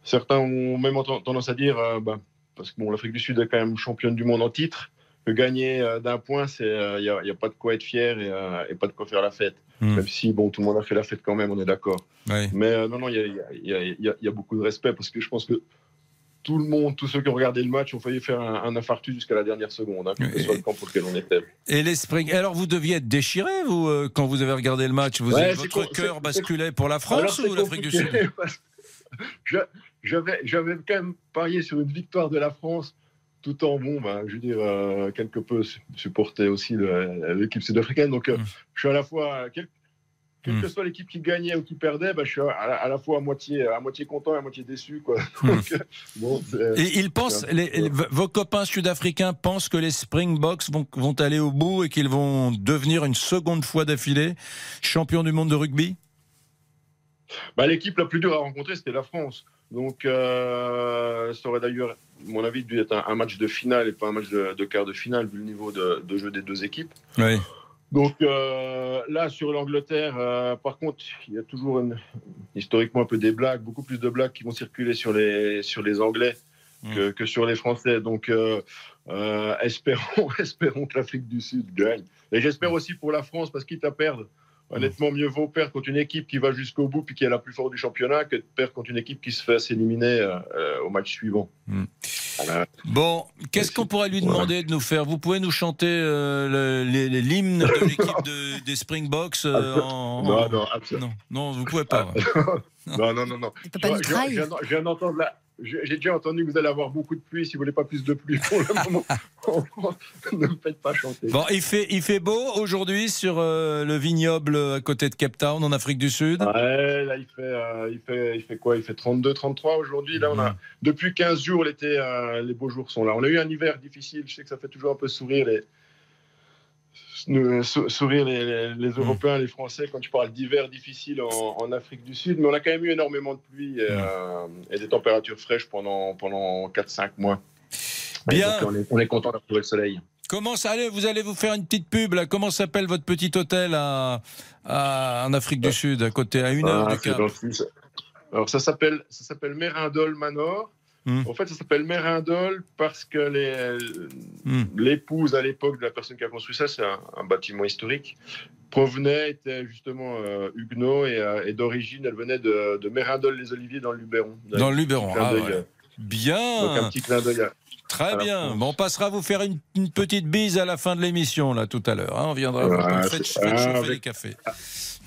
certains ont même tendance à dire, euh, bah, parce que bon, l'Afrique du Sud est quand même championne du monde en titre, que gagner euh, d'un point, il n'y a, y a pas de quoi être fier et, euh, et pas de quoi faire la fête. Hmm. Même si bon, tout le monde a fait la fête quand même, on est d'accord. Ouais. Mais euh, non, non, il y a, y, a, il y, a, il y a beaucoup de respect parce que je pense que tout le monde, tous ceux qui ont regardé le match ont failli faire un, un infarctus jusqu'à la dernière seconde, hein, soit le camp pour lequel on était. Et les Spring. Alors vous deviez être déchiré, vous, euh, quand vous avez regardé le match? Vous, Ouais, votre con- cœur basculait pour la Alors, France c'est ou l'Afrique du Sud? J'avais quand même parié sur une victoire de la France, tout en bon, bah, je veux dire, euh, quelque peu su- supporter aussi l'équipe sud-africaine. Donc, Mm. euh, je suis à la fois, quel- quelle que soit l'équipe qui gagnait ou qui perdait, bah, je suis à la, à la fois à moitié, à moitié content et à moitié déçu. Quoi. Donc, euh, bon, Mm. Et ils pensent, les- les- vos copains sud-africains pensent que les Springboks vont, vont aller au bout et qu'ils vont devenir une seconde fois d'affilée champion du monde de rugby? Bah, L'équipe la plus dure à rencontrer, c'était la France. Donc, euh, ça aurait d'ailleurs, à mon avis, dû être un, un match de finale et pas un match de, de quart de finale, vu le niveau de, de jeu des deux équipes. Oui. Donc euh, là, sur l'Angleterre, euh, par contre, il y a toujours une- historiquement un peu des blagues, beaucoup plus de blagues qui vont circuler sur les, sur les Anglais que, que sur les Français. Donc euh, espérons, espérons que l'Afrique du Sud gagne. Et j'espère aussi pour la France, parce quitte à perdre, honnêtement, mieux vaut perdre contre une équipe qui va jusqu'au bout puis qui est la plus forte du championnat que de perdre contre une équipe qui se fait s'éliminer au match suivant. Voilà. Bon, qu'est-ce qu'on pourrait lui demander de nous faire? Vous pouvez nous chanter euh, l'hymne de l'équipe de- des Springboks euh, en, Non, non, absolument. non, non, vous pouvez pas. non, non, non, non. peut pas nous trahir. je viens d'entendre la, j'ai déjà entendu que vous allez avoir beaucoup de pluie. Si vous voulez pas plus de pluie pour le moment, ne me faites pas chanter. Bon, il fait, il fait beau aujourd'hui sur euh, le vignoble à côté de Cape Town en Afrique du Sud? Ouais, là, il fait, euh, il fait, il fait quoi? Il fait 32, 33 aujourd'hui. Là, on Mmh. a depuis 15 jours, l'été, euh, les beaux jours sont là. On a eu un hiver difficile. Je sais que ça fait toujours un peu sourire les, nous- sou- sourire les, Mmh. Européens, les Français quand tu parles d'hiver difficile en, en Afrique du Sud. Mais on a quand même eu énormément de pluie et, Mmh. euh, et des températures fraîches pendant, pendant 4-5 mois. Bien. donc, on, est, on est content de retrouver le soleil. Comment ça allait Vous allez vous faire une petite pub là. Comment s'appelle votre petit hôtel à, à- en Afrique du Sud, à côté, à une heure Ah, du Cap? Alors ça s'appelle ça s'appelle Mérindol Manor. Hmm. En fait, ça s'appelle Mérindol parce que les- Hmm. l'épouse à l'époque de la personne qui a construit ça, c'est un, un bâtiment historique, provenait, était justement euh, huguenot et, euh, et d'origine, elle venait de, de Mérindol les Oliviers dans le Luberon. Dans le Luberon. Ah, ouais. euh, Bien. Donc un petit clin d'œil. à- Très bien. Bon, on passera vous faire une, une petite bise à la fin de l'émission là tout à l'heure. hein. On viendra. Ah, vous faites, faites ah, chauffer avec- les cafés.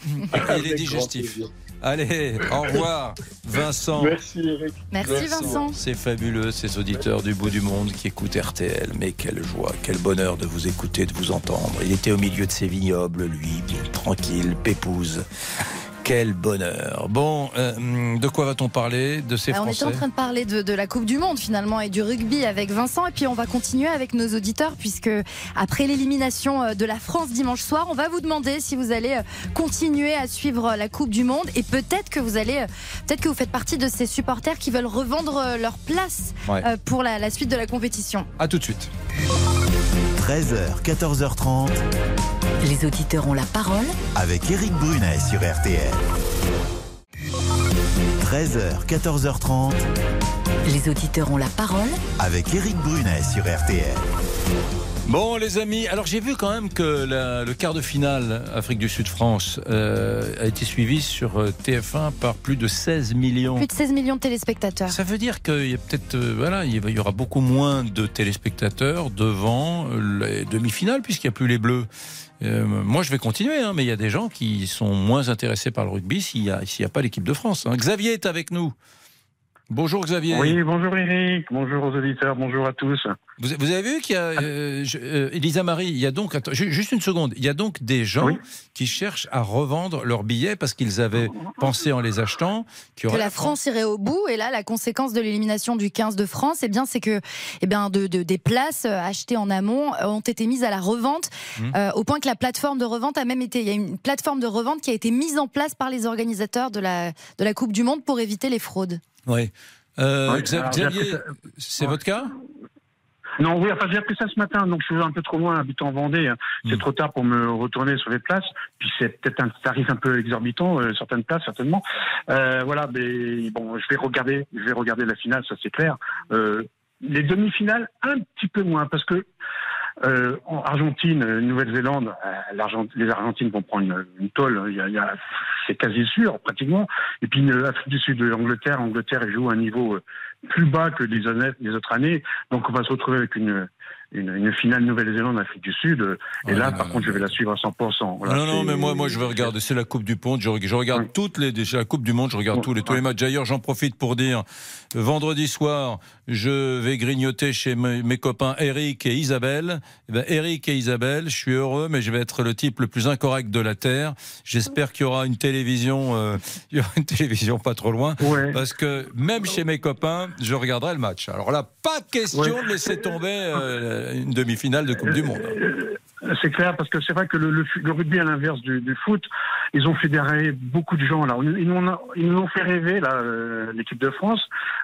Il est digestif. Allez, au revoir, Vincent. Merci Eric. Merci, Vincent. C'est fabuleux, ces auditeurs du bout du monde qui écoutent RTL. Mais quelle joie, quel bonheur de vous écouter, de vous entendre. Il était au milieu de ses vignobles, lui, bien tranquille, pépouze. Quel bonheur. Bon, euh, de quoi va-t-on parler De ces Euh, on était Français en train de parler de, de la Coupe du Monde finalement et du rugby avec Vincent et puis on va continuer avec nos auditeurs puisque après l'élimination euh, de la France dimanche soir, on va vous demander si vous allez euh, continuer à suivre la Coupe du Monde et peut-être que vous allez, peut-être que vous faites partie de ces supporters qui veulent revendre leur place Ouais. pour la, la suite de la compétition. À tout de suite. 13h, 14h30 Les auditeurs ont la parole avec Eric Brunet sur RTL. 13h, 14h30 Les auditeurs ont la parole avec Eric Brunet sur RTL. Bon, les amis, alors j'ai vu quand même que la- le quart de finale Afrique du Sud-France euh, a été suivi sur euh, TF1 par plus de 16 millions. Plus de 16 millions de téléspectateurs. Ça veut dire qu'il y a peut-être, euh, voilà, il y aura beaucoup moins de téléspectateurs devant les demi-finales puisqu'il n'y a plus les Bleus. Euh, moi, je vais continuer, hein, mais il y a des gens qui sont moins intéressés par le rugby s'il n'y a, a pas l'équipe de France. hein. Xavier est avec nous. Bonjour Xavier. Oui, bonjour Eric, bonjour aux auditeurs, bonjour à tous. Vous, vous avez vu qu'il y a, euh, je- euh, Elisa Marie, il y a donc, attends, juste une seconde, il y a donc des gens qui cherchent à revendre leurs billets parce qu'ils avaient pensé en les achetant que la France irait au bout. Et là, la conséquence de l'élimination du 15 de France, eh bien, c'est que eh bien, de, de- des places euh, achetées en amont euh, ont été mises à la revente, Mmh. euh, au point que la plateforme de revente a même été. Il y a une plateforme de revente qui a été mise en place par les organisateurs de la, de la Coupe du Monde pour éviter les fraudes. Oui. Euh, Xavier, c'est votre cas Non, oui, enfin j'ai appris ça ce matin, donc je suis un peu trop loin, habitant en Vendée. hein. C'est Hmm. trop tard pour me retourner sur les places. Puis c'est peut-être un tarif un peu exorbitant, euh, certaines places certainement. Euh, voilà, mais bon, je vais regarder, je vais regarder la finale, ça c'est clair. Euh, les demi-finales, un petit peu moins, parce que euh, en Argentine, euh, Nouvelle-Zélande, euh, l'Argent- les Argentines vont prendre une, une tôle, a- c'est quasi sûr, pratiquement. Et puis euh, Afrique du Sud, Angleterre, Angleterre joue à un niveau euh, plus bas que les, les autres années. Donc on va se retrouver avec une, une, une finale Nouvelle-Zélande, Afrique du Sud. euh, et là, par contre, je vais la suivre à 100%. Voilà, non, non, mais moi, moi, je vais regarder. C'est la Coupe du Monde. Je, reg- je regarde toutes les. La Coupe du Monde. Je regarde tous les, tous les matchs. D'ailleurs, j'en profite pour dire, vendredi soir, je vais grignoter chez mes, mes copains Eric et Isabelle. Eh ben, Eric et Isabelle, je suis heureux, mais je vais être le type le plus incorrect de la terre. J'espère qu'il y aura une télévision, euh, il y aura une télévision pas trop loin, parce que même chez mes copains, je regarderai le match. Alors là, pas de question Ouais. de laisser tomber euh, une demi-finale de Coupe du Monde. Euh, C'est clair, parce que c'est vrai que le, rugby, à l'inverse du, foot, ils ont fédéré beaucoup de gens. Là. Ils nous ont, ils nous ont fait rêver, euh, l'équipe de France.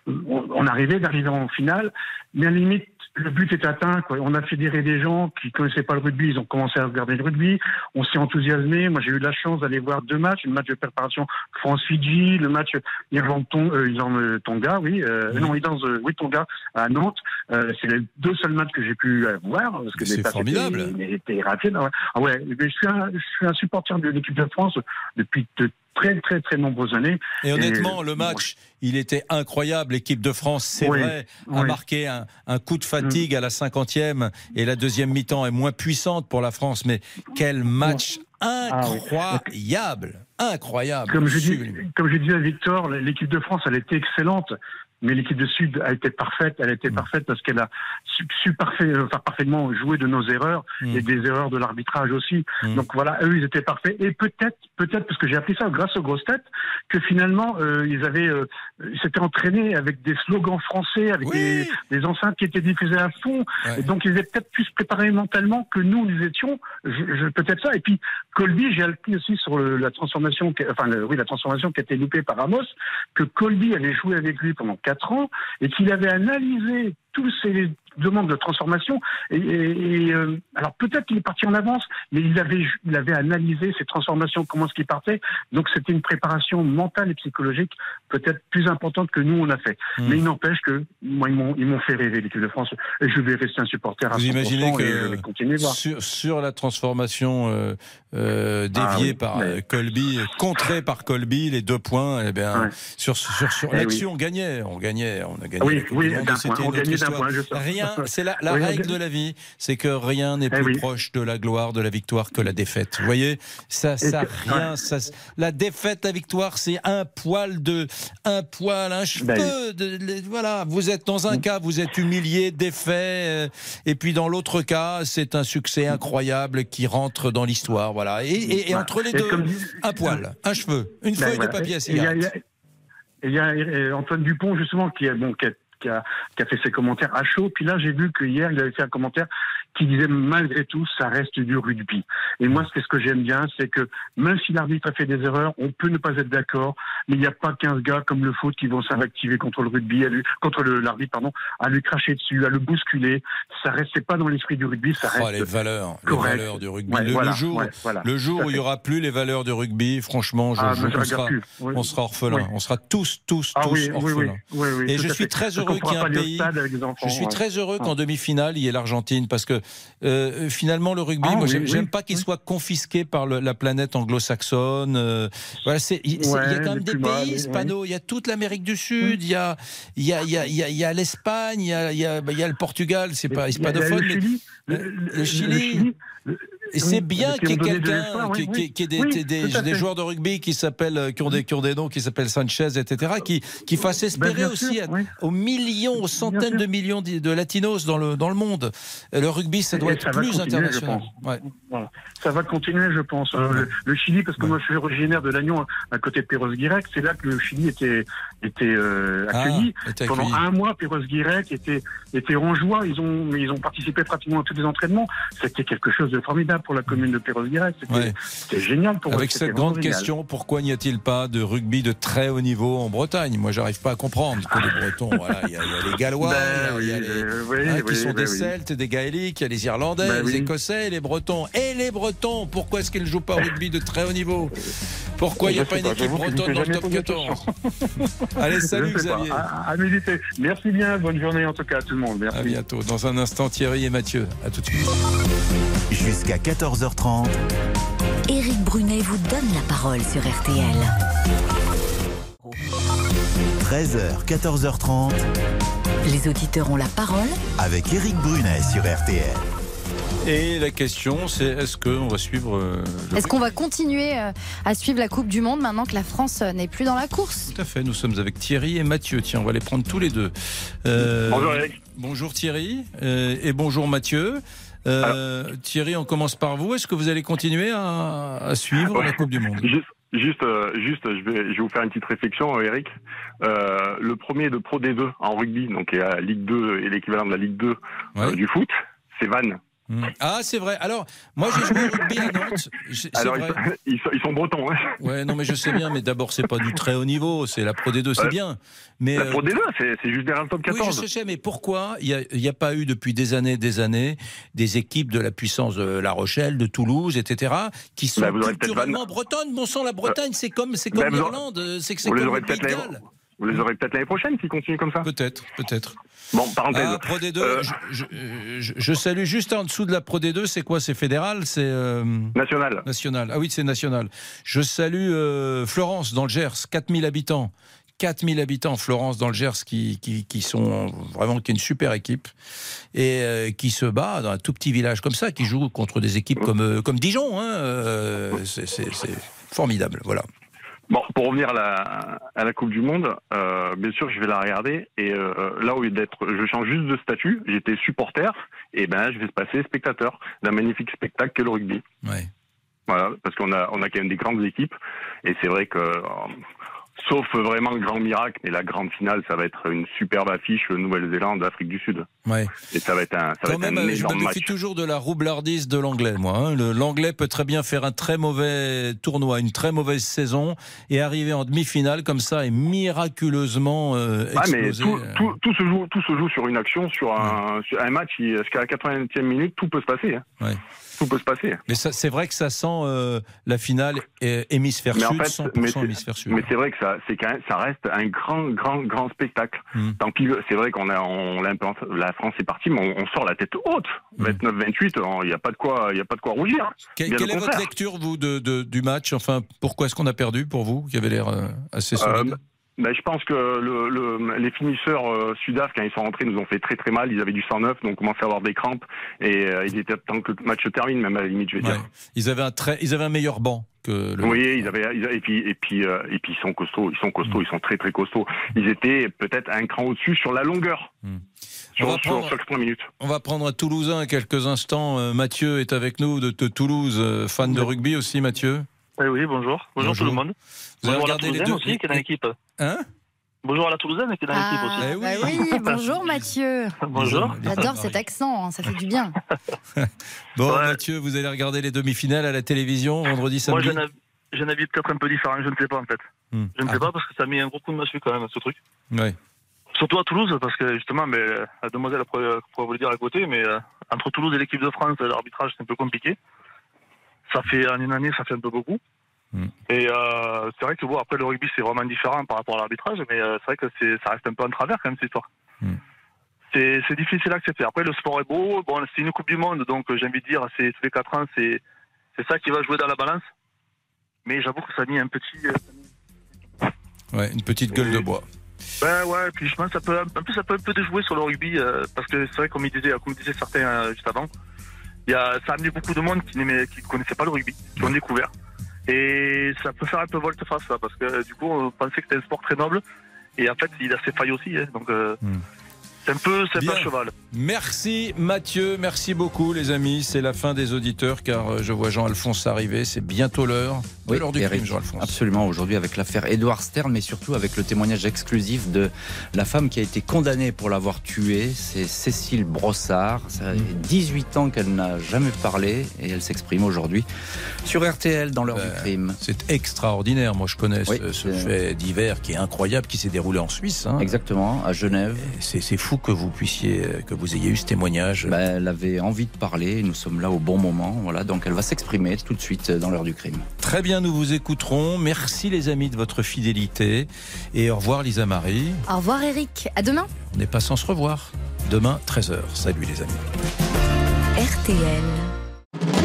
On, on arrivait d'arriver en finale, mais à la limite, le but est atteint. Quoi. On a fédéré des gens qui connaissaient pas le rugby, ils ont commencé à regarder le rugby. On s'est enthousiasmé. Moi, j'ai eu la chance d'aller voir deux matchs, le match de préparation France-Fidji, le match Irlande-Tonga, euh, Irlande-Tonga, oui, euh, non, Irlande, euh, oui, Tonga à Nantes. Euh, c'est les deux seuls matchs que j'ai pu euh, voir parce que C'est formidable. était rapide. Ah ouais. Ah ouais, mais je suis un, je suis un supporter de l'équipe de France depuis de très très très nombreuses années. Et honnêtement, le match, il était incroyable. L'équipe de France, c'est Oui, vrai, a marqué un, un coup de fatigue à la 50e et la deuxième mi-temps est moins puissante pour la France. Mais quel match Ah incroyable incroyable. Comme je, dis, comme je disais à Victor, l'équipe de France, elle était excellente. Mais l'équipe de Sud a été parfaite. Elle a été parfaite parce qu'elle a su, su parfait, euh, enfin, parfaitement jouer de nos erreurs Mm. et des erreurs de l'arbitrage aussi. Donc voilà, eux, ils étaient parfaits. Et peut-être, peut-être, parce que j'ai appris ça grâce aux grosses têtes, que finalement, euh, ils avaient, euh, ils s'étaient entraînés avec des slogans français, avec des, des enceintes qui étaient diffusées à fond. Et donc, ils étaient peut-être plus préparés mentalement que nous, nous étions. Je, je- peut-être ça. Et puis, Colby, j'ai appris aussi sur le- la transformation, enfin, le- oui, la transformation qui a été loupée par Amos, que Colby avait joué avec lui pendant quatre ans et qu'il avait analysé tous ces demandes de transformation. Et, et- et, euh, alors peut-être qu'il est parti en avance, mais il avait, il avait analysé ces transformations, comment ce qui partait. Donc c'était une préparation mentale et psychologique peut-être plus importante que nous on a fait. Hmm. Mais il n'empêche que moi ils m'ont ils m'ont fait rêver l'équipe de France et je vais rester un supporter à Vous 100% imaginez et je vais que continuer de voir. sur, sur la transformation euh, euh, déviée Ah oui, par mais- Colby, contrée par Colby, les deux points, eh bien, Ouais. sur, sur, sur Eh l'action, oui. on gagnait, on gagnait, on a gagné. Oui, oui, d'un point, on gagnait d'un point, je sais. Rien, c'est la, règle de la vie, c'est que rien n'est Eh plus oui. proche de la gloire, de la victoire que la défaite. Vous voyez, ça, ça, rien, ça, la défaite, la victoire, c'est un poil de, un poil, un cheveu. Ben de- de- voilà, vous êtes dans un cas, vous êtes humilié, défait, euh, et puis dans l'autre cas, c'est un succès incroyable qui rentre dans l'histoire. Voilà, et, et- et Voilà. entre les Et deux, dit- un poil, un cheveu, une Ben feuille voilà. de papier à Et il y a- cigarette. il y a- euh, Antoine Dupont, justement, qui a, bon, qui a, qui a- fait ses commentaires à chaud. Puis là, j'ai vu que hier, il avait fait un commentaire qui disait malgré tout, ça reste du rugby. Et moi, c'est ce que j'aime bien, c'est que même si l'arbitre a fait des erreurs, on peut ne pas être d'accord, mais il n'y a pas 15 gars comme le foot qui vont s'invectiver contre le rugby, à lui, contre l'arbitre, pardon, à lui cracher dessus, à le bousculer. Ça reste, pas dans l'esprit du rugby, ça Oh, reste les valeurs, les correct. valeurs du rugby. Ouais, le, jour, ouais, voilà. le jour Tout à où il y aura plus les valeurs du rugby, franchement, je, Ah, je- on, sera. Oui. on sera orphelins. Oui. On sera tous, tous, Ah tous oui, orphelins. Et je suis très heureux qu'il y ait un pays. les Je suis très heureux qu'en Ouais. demi-finale, il y ait l'Argentine parce que euh, finalement, le rugby, Ah, moi, oui, j'aime oui, pas qu'il soit confisqué par le- la planète anglo-saxonne. euh, voilà, il y a quand même des pays hispanos. Il y a toute l'Amérique du Sud, il y a, il y a, l'Espagne, il y a, bah, le Portugal. C'est pas hispanophone, le mais Chili, le, le- le le- Chili. Et c'est bien qui qu'il y ait quelqu'un, oui, oui. qui des, Oui, joueurs de rugby qui s'appellent, euh, qui ont des, qui ont des noms, qui s'appellent Sanchez, etc., qui, qui fassent espérer Ben, bien aussi sûr, à- aux millions, aux centaines de millions de, de latinos dans le, dans le monde. Euh, Le rugby, ça doit Et être ça plus international. pense. Ouais. Voilà. Ça va continuer, je pense. Euh, Le, le Chili, parce que moi, je suis originaire de Lannion, à côté de Perros-Guirec. C'est là que le Chili était était euh, Ah, accueilli. était Pendant accueilli. un mois, Perros-Guirec était était en joie. Ils ont ils ont participé pratiquement à tous les entraînements. C'était quelque chose de formidable pour la commune de Perros-Guirec. C'était Ouais. génial pour. Avec cette grande génial. question, pourquoi n'y a-t-il pas de rugby de très haut niveau en Bretagne? Moi, j'arrive pas à comprendre que les Bretons, voilà, il y, a il y a les Gallois, Ben il y a les- euh, oui, hein, qui oui, sont ben des oui. Celtes, des Gaéliques, il y a les Irlandais, Ben les oui. Écossais, les Bretons. Et les Bretons, pourquoi est-ce qu'ils ne jouent pas au rugby de très haut niveau? Pourquoi il n'y a pas une équipe bretonne dans le top posé la 14 question. Allez, salut. Xavier. À, à méditer. Merci bien. Bonne journée en tout cas à tout le monde. Merci. À bientôt. Dans un instant, Thierry et Mathieu. À tout de suite. Jusqu'à 14h30. Éric Brunet vous donne la parole sur RTL. 13h, 14h30. Les auditeurs ont la parole Avec Éric Brunet sur RTL. Et la question, c'est est-ce qu'on va suivre euh, Est-ce qu'on va continuer euh, à suivre la Coupe du Monde maintenant que la France euh, n'est plus dans la course? Tout à fait, nous sommes avec Thierry et Mathieu. Tiens, on va les prendre tous les deux. Euh, Bonjour, Eric. Bonjour Thierry et bonjour Mathieu. Euh, Thierry, on commence par vous. Est-ce que vous allez continuer à, à suivre Ouais. la Coupe du Monde? Juste, juste, euh, juste, je vais, je vais vous faire une petite réflexion, Eric. Euh, le premier de Pro D2 en rugby, donc est à Ligue 2 et l'équivalent de la Ligue 2 euh, du foot, c'est Vannes. Hmm. Ah, c'est vrai. Alors, moi, j'ai joué au rugby à Nantes. Alors, vrai. ils, sont, ils sont bretons. Hein. Ouais, non, mais je sais bien. Mais d'abord, c'est pas du très haut niveau. C'est la Pro D2, c'est Ouais. bien. Mais La euh, Pro D2, c'est c'est juste derrière le top Oui, je 14. sais, je sais, mais pourquoi il n'y a, pas eu depuis des années des années des équipes de la puissance de La Rochelle, de Toulouse, etc., qui sont Bah, peut-être culturellement bretonnes? Bon sang, la Bretagne, c'est comme, c'est Bah, comme aurez- l'Irlande, euh, c'est comme le Pays de Galles. Vous les aurez peut-être l'année prochaine s'ils continuent comme ça. Peut-être, peut-être. Bon, parenthèse. Ah, Pro D2, Euh, je, je- je- je salue juste en dessous de la Pro D2, c'est quoi C'est fédéral C'est. euh, National. National. Ah oui, c'est national. Je salue euh, Florence dans le Gers, 4000 habitants. 4000 habitants, Florence, dans le Gers, qui, qui, qui sont vraiment qui est une super équipe et euh, qui se bat dans un tout petit village comme ça, qui joue contre des équipes comme, euh, comme Dijon. Hein, euh, c'est formidable. Voilà. Bon, pour revenir à la, à la Coupe du Monde, euh, bien sûr, je vais la regarder. Et euh, là, au lieu d'être, je change juste de statut. J'étais supporter, et ben, je vais se passer spectateur d'un magnifique spectacle qu'est le rugby. Ouais. Voilà, parce qu'on a, on a quand même des grandes équipes, et c'est vrai que, euh, sauf vraiment le grand miracle, mais la grande finale, ça va être une superbe affiche Nouvelle-Zélande, Afrique du Sud. Ouais. Et ça va être un, ça Quand va être même, un euh, je me match. toujours de la roublardise de l'anglais, moi. hein. L'anglais peut très bien faire un très mauvais tournoi, une très mauvaise saison, et arriver en demi-finale comme ça et miraculeusement euh, Ah, mais exploser. tout, euh. tout, tout se joue, tout se joue sur une action, sur un, sur un match. Jusqu'à la 80e minute, tout peut se passer. hein. Ouais. Tout peut se passer. Mais c'est vrai que ça sent euh, la finale hémisphère Mais en sud, fait, 100% mais c'est- hémisphère sud. Mais c'est vrai que ça, c'est ça reste un grand, grand, grand spectacle. Hmm. Tant pis, c'est vrai qu'on a, on, l'a un peu- la France est partie, mais on, on sort la tête haute. 29-28, il n'y a pas de quoi, il a pas de quoi rougir. Hmm. Que- Bien quelle est votre lecture, vous, de, de- du match? Enfin, pourquoi est-ce qu'on a perdu pour vous, qui avait l'air euh, assez solide? Euh, ben, je pense que le, le- les finisseurs euh, sudaf, quand ils sont rentrés, nous ont fait très très mal. Ils avaient du 109, donc on commençait à avoir des crampes. Et euh, il était temps que le match se termine, même à la limite, je vais dire. ils, avaient un très, ils avaient un meilleur banc que le. Oui, ils avaient, ils avaient- et puis et puis euh, et puis ils sont costauds, ils sont costauds, ils sont très très costauds. Ils étaient peut-être un cran au-dessus sur la longueur, sur, On va prendre- sur minutes. On va prendre un Toulousain quelques instants. Euh, Mathieu est avec nous de, de Toulouse, euh, fan de rugby aussi, Mathieu? Oui, oui, bonjour. Bonjour, Bonjour. tout le monde. Vous avez bonjour à la les deux- aussi, qui est dans l'équipe. Hein Bonjour à la Toulousaine qui est dans l'équipe Ah, aussi. bah oui, bonjour Mathieu. Bonjour. J'adore cet accent, hein, ça fait du bien. Bon, Mathieu, vous allez regarder les demi-finales à la télévision vendredi, Moi, samedi j'ai un avis- j'ai un avis peut-être un peu différent, je ne sais pas en fait. Hmm. Je ne Ah. sais pas parce que ça a mis un gros coup de massue quand même, ce truc. Ouais. Surtout à Toulouse, parce que justement, mais, euh, la demoiselle pourrait, pourrait vous le dire à côté, mais euh, entre Toulouse et l'équipe de France, l'arbitrage c'est un peu compliqué. Ça fait en une année, ça fait un peu beaucoup. Hmm. Et euh, c'est vrai que bon, après le rugby c'est vraiment différent par rapport à l'arbitrage, mais euh, c'est vrai que c'est, ça reste un peu en travers quand même cette histoire. Hmm. C'est, c'est difficile à accepter. Après le sport est beau, bon c'est une coupe du monde, donc j'ai envie de dire c'est tous les quatre ans, c'est, c'est ça qui va jouer dans la balance. Mais j'avoue que ça a mis un petit. euh, Ouais, une petite gueule de bois. ben ouais, puis je pense que ça peut, en plus ça peut un peu déjouer sur le rugby, euh, parce que c'est vrai, comme, il disait, comme disaient certains juste avant, y a, ça a amené beaucoup de monde qui n'aimait- qui ne connaissait pas le rugby, qui ont découvert. Et ça peut faire un peu volte-face, parce que du coup, on pensait que c'était un sport très noble, et en fait, il a ses failles aussi, hein, donc euh, c'est un peu, c'est un cheval. Merci Mathieu, merci beaucoup les amis. C'est la fin des auditeurs car euh, je vois Jean-Alphonse arriver. C'est bientôt l'heure. Oui, l'heure du Eric, crime, Jean-Alphonse. Absolument, aujourd'hui avec l'affaire Édouard Stern, mais surtout avec le témoignage exclusif de la femme qui a été condamnée pour l'avoir tué. C'est Cécile Brossard. Ça fait 18 ans qu'elle n'a jamais parlé et elle s'exprime aujourd'hui sur RTL dans l'heure du crime. Euh, C'est extraordinaire. Moi, je connais Oui, ce, ce fait divers qui est incroyable, qui s'est déroulé en Suisse. hein. Exactement, à Genève. C'est c'est fou que vous puissiez, que vous ayez eu ce témoignage. Bah, elle avait envie de parler, nous sommes là au bon moment, voilà, donc elle va s'exprimer tout de suite dans l'heure du crime. Très bien, nous vous écouterons. Merci les amis de votre fidélité. Et au revoir Lisa Marie. Au revoir Eric, à demain. On n'est pas sans se revoir. Demain, 13h. Salut les amis. RTL.